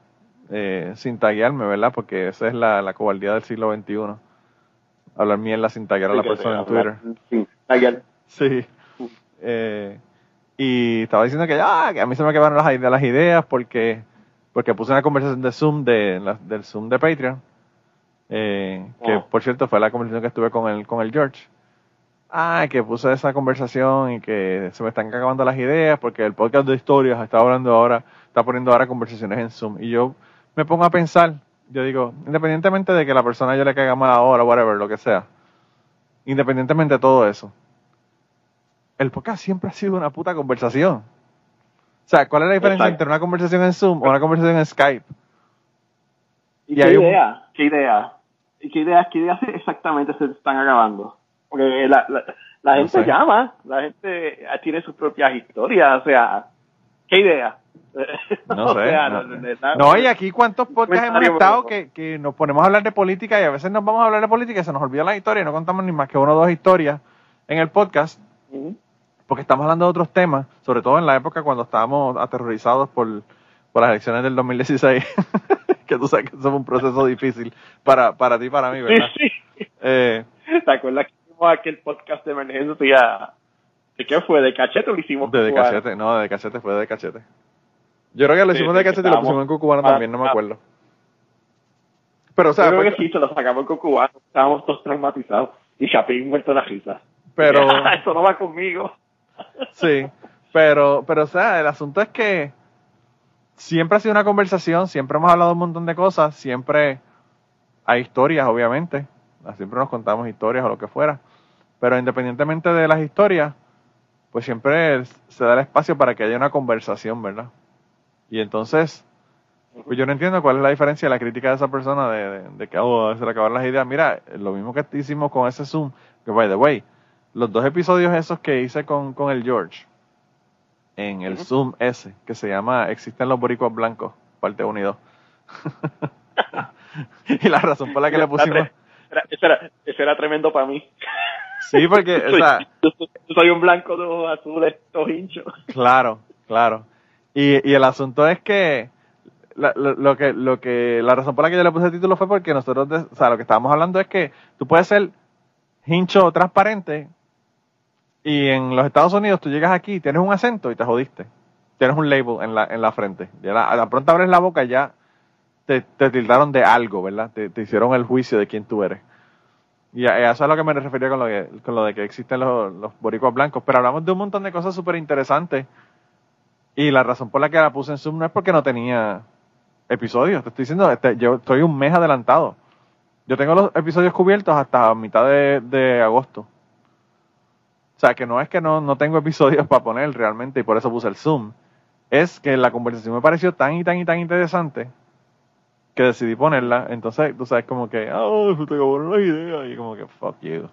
eh, sin taguearme, ¿verdad? Porque esa es la, la cobardía del siglo XXI. Hablar mierda sin taguear a la persona en Twitter. Sin Sí. Eh, y estaba diciendo que, ya, que a mí se me acabaron las, las ideas porque porque puse una conversación de Zoom de, del Zoom de Patreon eh, que oh. por cierto fue la conversación que estuve con el, con el George. Ah, que puse esa conversación y que se me están acabando las ideas porque el podcast de historias está hablando ahora, está poniendo ahora conversaciones en Zoom. Y yo me pongo a pensar, yo digo, independientemente de que la persona yo le caiga mal ahora, whatever, lo que sea, independientemente de todo eso, el podcast siempre ha sido una puta conversación. O sea, ¿cuál es la diferencia entre una conversación en Zoom o una conversación en Skype? ¿Y, qué idea? ¿Qué idea? ¿Y qué ideas, qué ideas [LAUGHS] exactamente se están acabando? Porque la, la, gente llama, la gente tiene sus propias historias, o sea, ¿qué idea? [LAUGHS] No sé. no, y aquí cuántos podcasts hemos estado que, que nos ponemos a hablar de política y a veces nos vamos a hablar de política y se nos olvida la historia y no contamos ni más que una o dos historias en el podcast. Porque estamos hablando de otros temas, sobre todo en la época cuando estábamos aterrorizados por, por las elecciones del 2016. [LAUGHS] que tú sabes que eso fue un proceso difícil para, para ti y para mí, ¿verdad? Sí, sí. Eh, ¿Te acuerdas que hicimos aquel podcast de emergencia? ¿De qué fue? ¿De cachete o lo hicimos? De, de cachete, no, de cachete, fue de cachete. Yo creo que lo hicimos de cachete y lo pusimos en Cucubano también, no me acuerdo. Pero, o sea, Yo creo que sí, se lo sacamos en Cucubano, estábamos todos traumatizados y Chapín muerto la risa. Pero... [LAUGHS] Eso no va conmigo. sí, pero, pero, o sea, el asunto es que siempre ha sido una conversación, siempre hemos hablado un montón de cosas, siempre hay historias, obviamente, siempre nos contamos historias o lo que fuera, pero independientemente de las historias, pues siempre se da el espacio para que haya una conversación, ¿verdad? Y entonces, pues yo no entiendo cuál es la diferencia de la crítica de esa persona de, que oh, se le acabaron las ideas. Mira, lo mismo que hicimos con ese Zoom, que by the way, los dos episodios esos que hice con, con el George, en el Zoom S, que se llama Existen los boricuas blancos, parte 1 y 2. [LAUGHS] y la razón por la que le pusimos... Eso era, era, tremendo para mí. Sí, porque, o [LAUGHS] sea... Yo, soy un blanco de ojos azules, todos hinchos. Claro, claro. Y, y el asunto es que... lo, que lo que la razón por la que yo le puse el título fue porque nosotros o sea lo que estábamos hablando es que tú puedes ser hincho transparente y en los Estados Unidos tú llegas aquí, tienes un acento y te jodiste. Tienes un label en la, en la frente. Ya a la pronto abres la boca ya te, te tildaron de algo, ¿verdad? Te, hicieron el juicio de quién tú eres. Y a, eso es a lo que me refería con lo, con lo de que existen los, los boricuas blancos. Pero hablamos de un montón de cosas súper interesantes. Y la razón por la que la puse en Zoom no es porque no tenía episodios. Te estoy diciendo, este, yo estoy un mes adelantado. Yo tengo los episodios cubiertos hasta mitad de, de agosto. O sea, que no es que no, no tengo episodios [LAUGHS] para poner realmente y por eso puse el Zoom. Es que la conversación me pareció tan y tan y tan interesante que decidí ponerla. Entonces, tú sabes, como que, oh, te acabó la idea. Y como que, fuck you.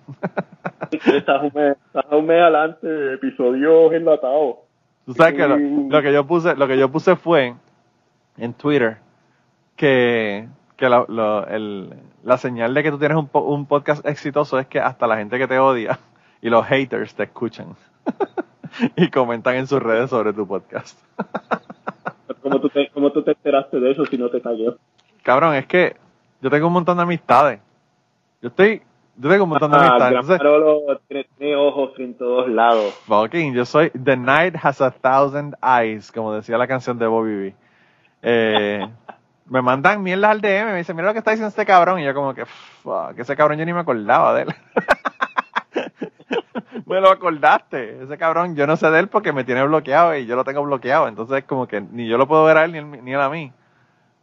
estás, un mes, estás un mes adelante, episodios enlatados. Tú sabes que lo, que yo puse, lo que yo puse fue en Twitter que, que la, el, la señal de que tú tienes un, un podcast exitoso es que hasta la gente que te odia [LAUGHS] y los haters te escuchan [LAUGHS] y comentan en sus redes sobre tu podcast. [LAUGHS] ¿Cómo tú, te, ¿Cómo tú te enteraste de eso si no te cayó? Cabrón, es que yo tengo un montón de amistades. Yo estoy, yo tengo un montón de ah, amistades. Entonces, tiene, ojos en todos lados. Fucking, yo soy The Night Has a Thousand Eyes, como decía la canción de Bobby B. Eh, [LAUGHS] me mandan mierdas al DM, me dicen, mira lo que está diciendo este cabrón. Y yo como que, que ese cabrón yo ni me acordaba de él. [LAUGHS] me lo acordaste. Ese cabrón, yo no sé de él porque me tiene bloqueado y yo lo tengo bloqueado. Entonces, como que ni yo lo puedo ver a él ni, él, ni a mí.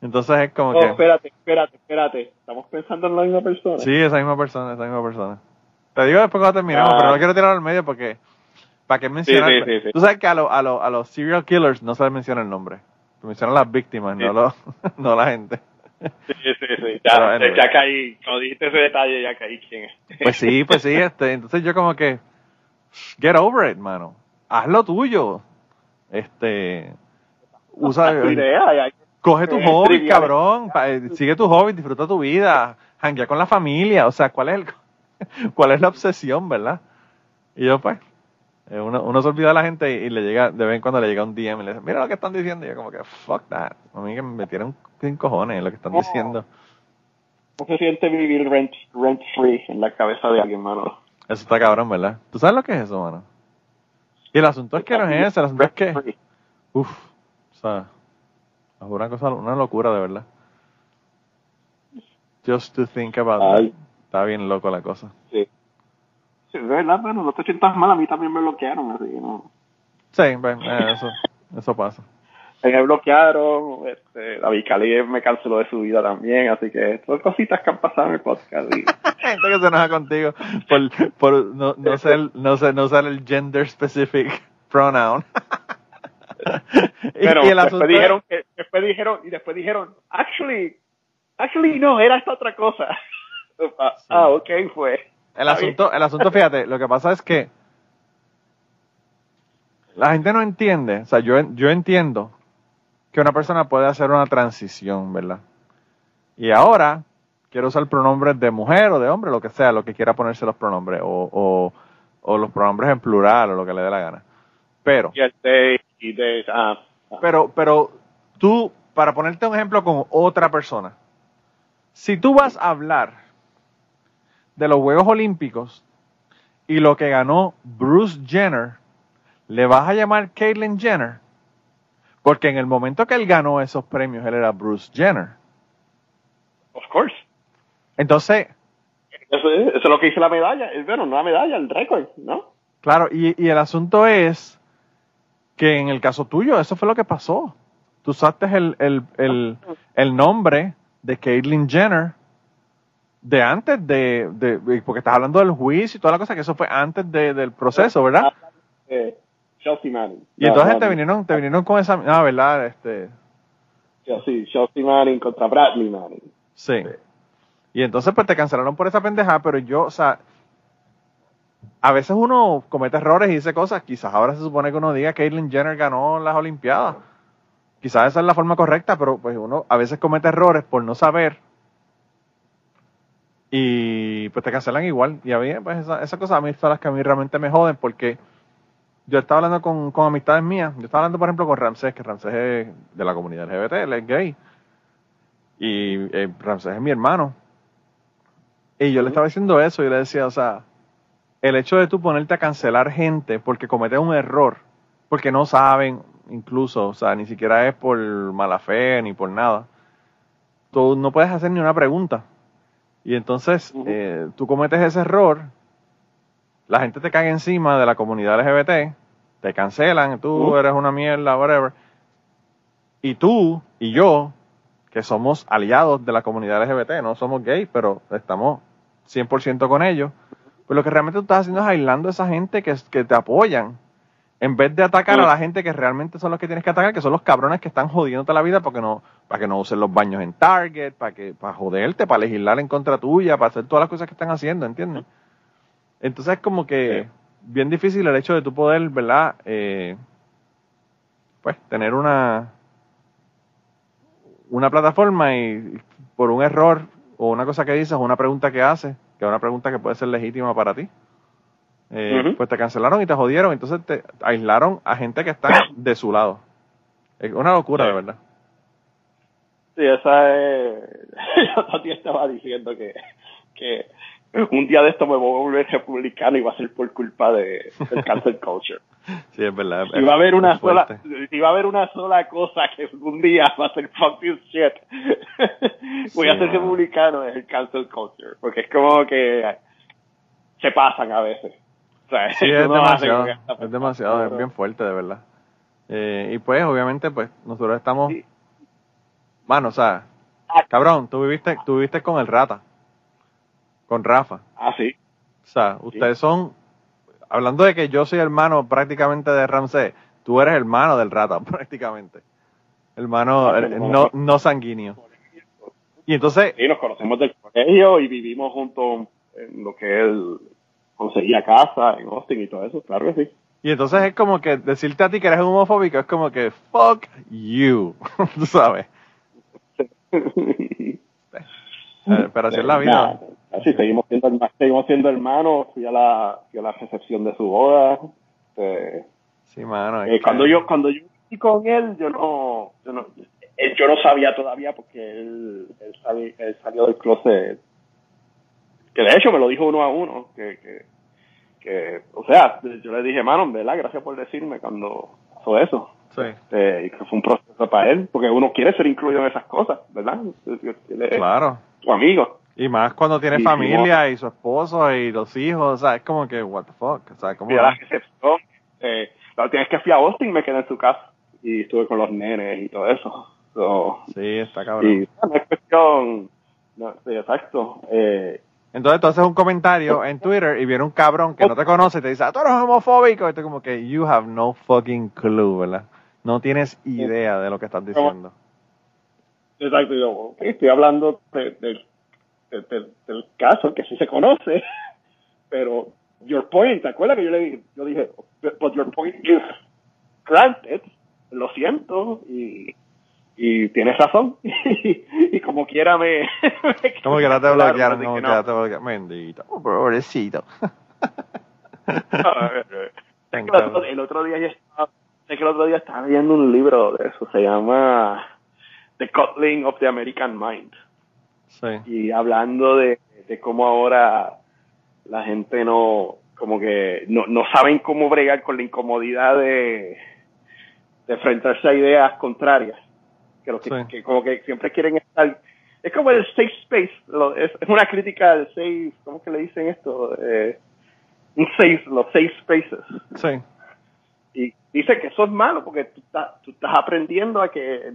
Entonces es como que. espérate, espérate, espérate. ¿Estamos pensando en la misma persona? Sí, esa misma persona, esa misma persona. Te digo después cuando terminemos, pero no ah. quiero tirarlo al medio porque. ¿Para qué mencionar? Tú sabes que a, lo, a, lo, a los serial killers no se les menciona el nombre. Se mencionan las víctimas, no, lo, [LAUGHS] no la gente. Sí, sí, sí. Ya, [LAUGHS] ya caí. Cuando dijiste ese detalle, ya caí quién es. Pues sí, pues sí. Este, entonces yo como que. Get over it, mano. Haz lo tuyo. Este. Usa. idea, coge tu hobby, cabrón. Eh, sigue tu hobby, disfruta tu vida. Hanguea con la familia. O sea, ¿cuál es el, [LAUGHS] cuál es la obsesión, verdad? Y yo, pues. Eh, uno, uno se olvida de la gente y, le llega, de vez en cuando le llega un DM y le dice, mira lo que están diciendo. Y yo como que, fuck that. A mí que me metieron sin cojones lo que están diciendo. ¿Cómo se siente vivir rent, rent free en la cabeza de alguien, mano? Eso está cabrón, ¿verdad? ¿Tú sabes lo que es eso, mano? Y el asunto es que no es eso, el asunto es que... Uf, o sea, es una cosa, una locura de verdad. Just to think about it. Está bien loco la cosa. Sí. Sí, es verdad, bueno, no te sientas mal, a mí también me bloquearon, así que no. Sí, bueno, eh, eso, eso pasa. Me bloquearon, este, David Cali me canceló de su vida también, así que son cositas que han pasado en el podcast. [LAUGHS] Gente que se enoja contigo por, por no, no, ser, no, ser, no ser el gender specific pronoun. [LAUGHS] Pero y, el después dijeron que, después dijeron y después dijeron actually actually no era esta otra cosa [LAUGHS] ah, ah, ok fue el asunto el asunto fíjate lo que pasa es que la gente no entiende o sea yo yo entiendo que una persona puede hacer una transición, ¿verdad? Y ahora quiero usar pronombres de mujer o de hombre, lo que sea, lo que quiera ponerse los pronombres, o, o, los pronombres en plural o lo que le dé la gana. Pero, ah, ah. pero, pero tú, para ponerte un ejemplo con otra persona, si tú vas a hablar de los Juegos Olímpicos y lo que ganó Bruce Jenner, le vas a llamar Caitlyn Jenner, porque en el momento que él ganó esos premios, él era Bruce Jenner. Of course. Entonces. Eso es, lo que dice la medalla. Bueno, no la medalla, el récord, ¿no? Claro, y, y, el asunto es que en el caso tuyo, eso fue lo que pasó. Tú usaste el, el, el, el nombre de Caitlyn Jenner de antes de, de, Porque estás hablando del juicio y toda la cosa, que eso fue antes de, del proceso, ¿verdad? Eh, Chelsea Manning. Y entonces te vinieron, te vinieron con esa, ah, ¿verdad? Este. Sí, Chelsea Manning contra Bradley Manning. Sí. Y entonces pues te cancelaron por esa pendeja, pero yo, o sea, a veces uno comete errores y dice cosas, quizás ahora se supone que uno diga que Caitlyn Jenner ganó las Olimpiadas. Quizás esa es la forma correcta, pero pues uno a veces comete errores por no saber y pues te cancelan igual. Y a mí, pues esas cosas a mí son las que a mí realmente me joden porque yo estaba hablando con, con, amistades mías. Yo estaba hablando, por ejemplo, con Ramsés, que Ramsés es de la comunidad LGBT, él es gay. Y eh, Ramsés es mi hermano. Y yo le estaba diciendo eso y le decía, o sea, el hecho de tú ponerte a cancelar gente porque cometes un error, porque no saben, incluso, o sea, ni siquiera es por mala fe ni por nada. Tú no puedes hacer ni una pregunta. Y entonces eh, tú cometes ese error la gente te cae encima de la comunidad LGBT, te cancelan, tú eres una mierda, whatever. Y tú y yo, que somos aliados de la comunidad LGBT, no somos gays, pero estamos 100% con ellos, pues lo que realmente tú estás haciendo es aislando a esa gente que, que te apoyan, en vez de atacar a la gente que realmente son los que tienes que atacar, que son los cabrones que están jodiéndote la vida porque no, para que no usen los baños en Target, para que, para joderte, para legislar en contra tuya, para hacer todas las cosas que están haciendo, ¿entiendes? Entonces es como que bien difícil el hecho de tu poder, ¿verdad? Eh, pues tener una una plataforma y por un error o una cosa que dices o una pregunta que haces, que es una pregunta que puede ser legítima para ti, eh, pues te cancelaron y te jodieron, entonces te aislaron a gente que está de su lado. Es una locura, de verdad. Sí, esa es... [LAUGHS] Yo estaba diciendo que, que [LAUGHS] un día de esto me voy a volver republicano y va a ser por culpa de, del cancel culture. Sí, es verdad. Si va a haber una sola, si va a haber una sola cosa que un día va a ser fuck this shit, [LAUGHS] voy a ser republicano es el cancel culture, porque es como que se pasan a veces. sí, [LAUGHS] es demasiado, es demasiado, es bien fuerte, de verdad. Eh, y pues, obviamente, pues, nosotros estamos, bueno, o sea, ah. cabrón, tú viviste, tú viviste con el rata, con Rafa. Ah, sí. O sea, ustedes son hablando de que yo soy hermano prácticamente de Ramsey, tú eres hermano del rata [LAUGHS] prácticamente. Hermano ah, no, no sanguíneo. Y entonces... Sí, nos conocemos del colegio y vivimos juntos en lo que él conseguía casa en Austin y todo eso, claro que sí. Y entonces es como que decirte a ti que eres homofóbico es como que fuck you, [LAUGHS] tú sabes. [LAUGHS] Eh, pero así es la vida. Así seguimos siendo, seguimos siendo hermanos, fui a la, fui a la recepción de su boda. Eh, sí, mano. Eh, cuando yo, cuando yo fui con él, yo no, yo no, yo no sabía todavía porque él, él, salió del closet. Que de hecho me lo dijo uno a uno, que, que, que o sea, yo le dije, mano, ¿verdad? Gracias por decirme cuando pasó eso. Sí. Eh, y que fue un proceso para él, porque uno quiere ser incluido en esas cosas, ¿verdad? Claro. Tu amigo. Y más cuando tiene familia y su esposo y los hijos, o sea, es como que, what the fuck, o sea, como... la recepción, eh, la vez que fui a Austin me quedé en su casa y estuve con los nenes y todo eso. sí, está cabrón. Y no es cuestión, no, sí, exacto. Eh, entonces tú haces un comentario en Twitter y viene un cabrón que no te conoce y te dice, ah, tú eres homofóbico. Y tú como que, you have no fucking clue, ¿verdad? No tienes idea de lo que estás diciendo. Exacto, yo, estoy hablando de del, caso, que sí se conoce, pero your point, ¿te acuerdas que yo le dije, yo dije, but your point is granted, lo siento, y, y tienes razón, [LAUGHS] y, como quiera me... [LAUGHS] como quiera te bloquearon, como quiera te bloquearon, bendito, oh, pobrecito. [LAUGHS] el otro día ya estaba, sé que el otro día estaba viendo un libro de eso, se llama The Coupling of the American Mind. Y hablando de, cómo ahora la gente no, como que no, no saben cómo bregar con la incomodidad de, de enfrentarse a ideas contrarias. Que, lo que, como que siempre quieren estar. Es como el safe space. es, una crítica del safe. ¿Cómo que le dicen esto? Eh, un safe, los safe spaces. Sí. Y dice que eso es malo porque tú estás, tú estás aprendiendo a que.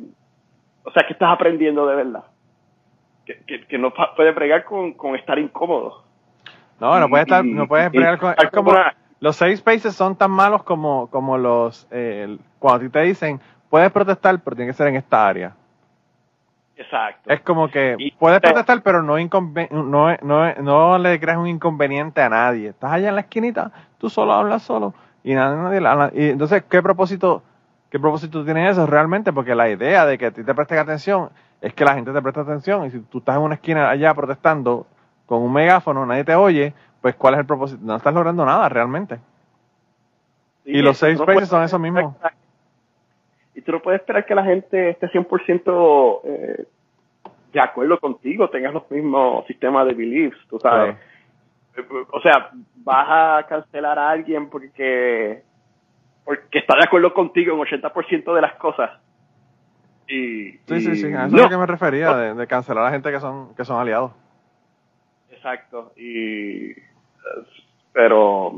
O sea, que estás aprendiendo de verdad que, no puede bregar con, estar incómodo. No, no puede estar, no puedes bregar con, es como, los safe spaces son tan malos como, como los, eh, cuando a ti te dicen, puedes protestar, pero tiene que ser en esta área. Exacto. Es como que puedes protestar, pero no, no, no, no le creas un inconveniente a nadie. Estás allá en la esquinita, tú solo hablas solo y nadie, nadie y entonces, ¿qué propósito, qué propósito tiene eso realmente? Porque la idea de que a ti te presten atención es que la gente te presta atención y si tú estás en una esquina allá protestando con un megáfono, nadie te oye, pues ¿cuál es el propósito? No estás logrando nada realmente. y los seis países son eso mismo. Y tú no puedes esperar que la gente esté 100% eh, de acuerdo contigo, tengas los mismos sistemas de beliefs, tú sabes. O sea, vas a cancelar a alguien porque porque está de acuerdo contigo en 80% de las cosas sí, sí, sí, a eso es lo que me refería, de, cancelar a la gente que son, que son aliados. Exacto, y pero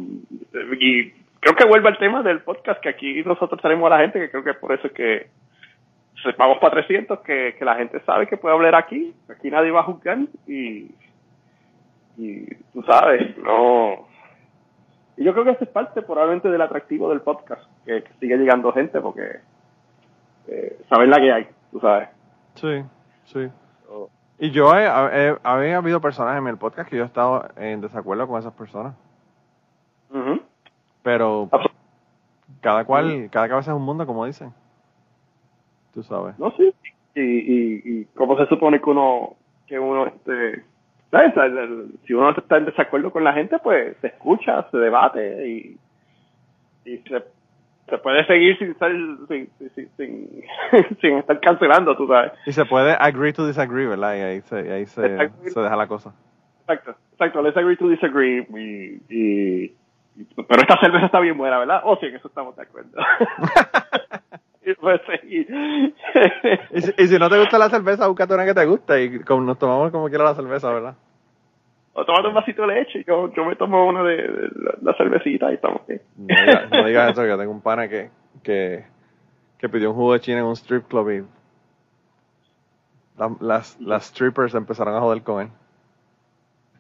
y creo que vuelve al tema del podcast que aquí nosotros tenemos a la gente, que creo que por eso es que vamos para 300, que, que la gente sabe que puede hablar aquí, aquí nadie va a juzgar y, y tú sabes, no... Y yo creo que eso es parte probablemente del atractivo del podcast, que sigue llegando gente porque eh, saber la que hay, tú sabes. Sí, sí. Y yo he, había habido personas en el podcast que yo he estado en desacuerdo con esas personas. Pero cada cual, cada cabeza es un mundo, como dicen. Tú sabes. No, sí. Y, y, y cómo se supone que uno, que uno, este, ¿sabes? si uno está en desacuerdo con la gente, pues se escucha, se debate y, y se se puede seguir sin estar, [LAUGHS] sin, estar cancelando, tú sabes. Y se puede agree to disagree, ¿verdad? Y ahí se, ahí se, deja la cosa. Exacto, exacto, let's agree to disagree. Y, pero esta cerveza está bien buena, ¿verdad? Oh, sí, en eso estamos de acuerdo. [LAUGHS] y, pues, y, si, no te gusta la cerveza, búscate una que te guste y como nos tomamos como quiera la cerveza, ¿verdad? O tomate un vasito de leche yo, yo me tomo una de, la, cervecita y estamos aquí. No digas, eso, que tengo un pana que, que, que pidió un jugo de china en un strip club y las, las strippers empezaron a joder con él.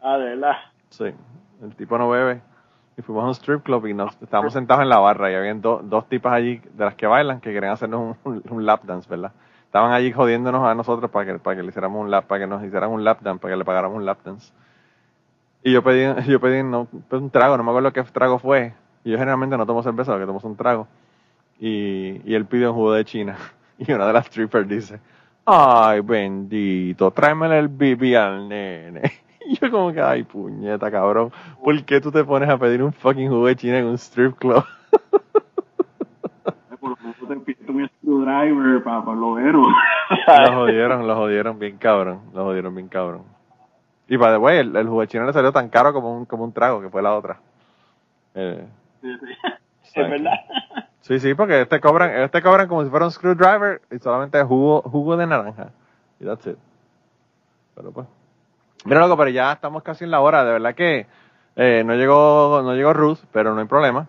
Ah, de verdad. Sí, el tipo no bebe. Y fuimos a un strip club y nos estábamos sentados en la barra y había dos tipas allí de las que bailan que querían hacernos un, lap dance, ¿verdad? Estaban allí jodiéndonos a nosotros para que, para que le hiciéramos un lap, para que nos hicieran un lap dance, para que le pagáramos un lap dance. Y yo pedí, [LAUGHS] yo pedí no, pues un trago, no me acuerdo qué trago fue. Y yo generalmente no tomo cerveza, que tomo un trago. Y, y él pide un jugo de China. [LAUGHS] Y una de las strippers dice, ay bendito, tráeme el bibi al nene. [LAUGHS] Y yo como que, ay puñeta cabrón, ¿por qué tú te pones a pedir un fucking jugo de China en un strip club? Por lo te un screwdriver para, lo lo jodieron, lo jodieron bien cabrón, lo jodieron bien cabrón. Y para the way, el, el jugo de China le salió tan caro como un, como un trago, que fue la otra. Eh, sí, sí. [LAUGHS] Es verdad. Sí, sí, porque este cobran, este cobran como si fuera un screwdriver y solamente jugo, jugo de naranja. Y that's it. Pero pues. Mira loco, pero ya estamos casi en la hora, de verdad que eh, no llegó, no llegó Ruth, pero no hay problema.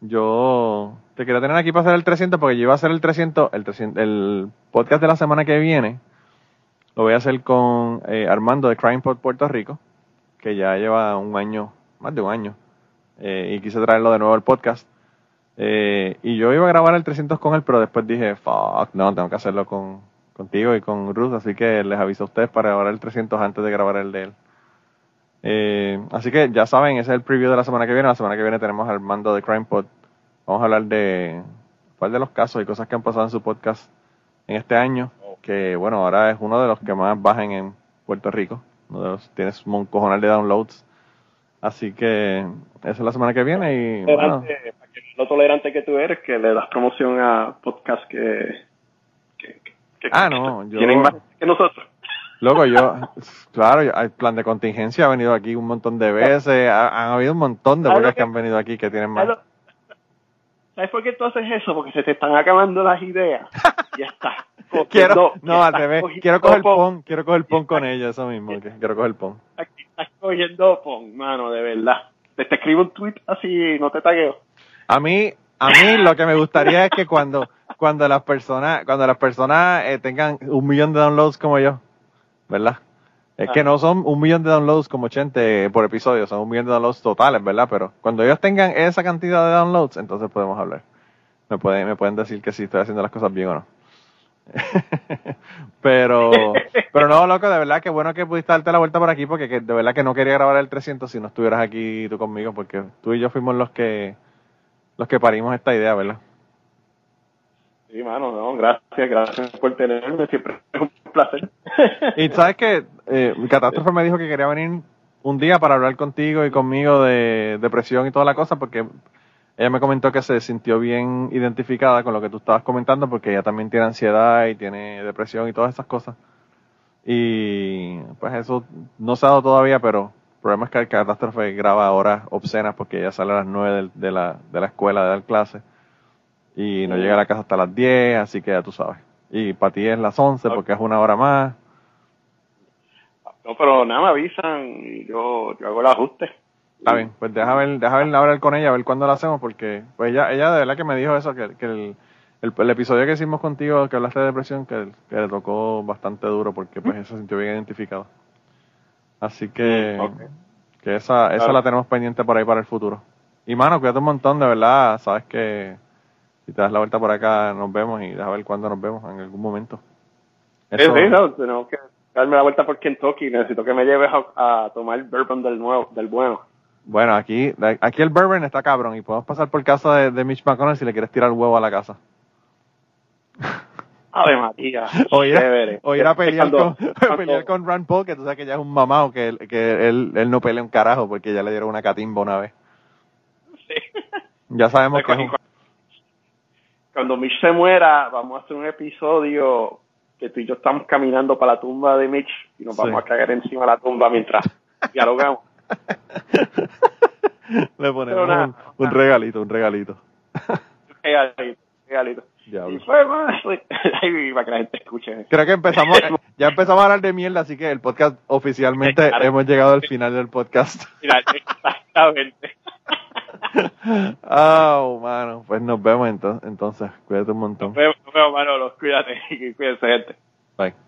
Yo te quería tener aquí para hacer el 300 porque yo iba a hacer el 300, el 300, el podcast de la semana que viene. Lo voy a hacer con eh, Armando de Crime Puerto Rico, que ya lleva un año, más de un año, eh, y quise traerlo de nuevo al podcast. Eh, y yo iba a grabar el 300 con él, pero después dije, fuck, no, tengo que hacerlo con, contigo y con Ruth, así que les aviso a ustedes para grabar el 300 antes de grabar el de él. Eh, así que ya saben, ese es el preview de la semana que viene. La semana que viene tenemos al mando de CrimePod. Vamos a hablar de cuál de los casos y cosas que han pasado en su podcast en este año, que bueno, ahora es uno de los que más bajan en Puerto Rico. Uno de los, tienes un cojonal de downloads. Así que esa es la semana que viene y bueno lo tolerante que tú eres que le das promoción a podcasts que, ah, no, yo, tienen más que nosotros. Loco, yo, [LAUGHS] claro, el plan de contingencia ha venido aquí un montón de veces, han habido un montón de podcasts que, han venido aquí que tienen más. ¿Sabes por qué tú haces eso? Porque se te están acabando las ideas. [LAUGHS] ya está. Quiero, [LAUGHS] no, al revés, quiero coger pon, quiero coger pon con ella, eso mismo, quiero coger pon. Aquí estás cogiendo pon, mano, de verdad. Te, te escribo un tweet así, no te tagueo. A mí, a mí lo que me gustaría es que cuando, cuando las personas, cuando las personas eh, tengan un millón de downloads como yo, ¿verdad? Es que ah. no son un millón de downloads como 80 por episodio, son un millón de downloads totales, ¿verdad? Pero cuando ellos tengan esa cantidad de downloads, entonces podemos hablar. Me pueden, me pueden decir que si estoy haciendo las cosas bien o no. [LAUGHS] pero, pero no, loco, de verdad que bueno que pudiste darte la vuelta por aquí porque de verdad que no quería grabar el 300 si no estuvieras aquí tú conmigo porque tú y yo fuimos los que los que parimos esta idea, ¿verdad? Sí, mano, no, gracias, gracias por tenerme, siempre es un placer. y sabes que eh, Catástrofe me dijo que quería venir un día para hablar contigo y conmigo de depresión y toda la cosa, porque ella me comentó que se sintió bien identificada con lo que tú estabas comentando, porque ella también tiene ansiedad y tiene depresión y todas esas cosas. Y pues eso no se ha dado todavía, pero el problema es que el catástrofe graba horas obscenas porque ella sale a las 9 de, la, de la escuela de dar clase y no llega a la casa hasta las 10, así que ya tú sabes. Y para ti es las 11 porque es una hora más. No, pero nada, me avisan y yo, yo hago el ajuste. Está bien, pues deja ver, deja ver hablar con ella, a ver cuándo lo hacemos, porque pues ella, ella de verdad que me dijo eso, que, que el, el, episodio que hicimos contigo, que hablaste de depresión, que, que le tocó bastante duro porque pues eso se sintió bien identificado. Así que, que esa, esa la tenemos pendiente por ahí para el futuro. Y mano, cuídate un montón, de verdad. Sabes que si te das la vuelta por acá, nos vemos y deja ver cuándo nos vemos en algún momento. Sí, sí, no, tenemos que darme la vuelta por Kentucky. Necesito que me lleves a, tomar el bourbon del nuevo, del bueno. Bueno, aquí, aquí el bourbon está cabrón y podemos pasar por casa de, de Mitch McConnell si le quieres tirar huevo a la casa. [LAUGHS] Ave María. O ir, a, o ir a pelear, con, [LAUGHS] pelear con Rand Paul, que tú sabes que ya es un mamado, que, que él, él no pelea un carajo porque ya le dieron una catimba una vez. Sí. Ya sabemos que cuando, cuando Mitch se muera, vamos a hacer un episodio que tú y yo estamos caminando para la tumba de Mitch y nos vamos a caer encima de la tumba mientras [LAUGHS] dialogamos. [LAUGHS] Le ponemos un, regalito, un regalito. Un regalito, regalito. Y fue más, [LAUGHS] para que la gente escuche. Creo que empezamos, ya empezamos a hablar de mierda, así que el podcast oficialmente hemos llegado al final del podcast. Exactamente. [LAUGHS] oh, mano, pues nos vemos entonces, entonces cuídate un montón. Nos vemos, nos vemos Manolo, cuídate, cuídense gente. Bye.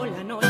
Como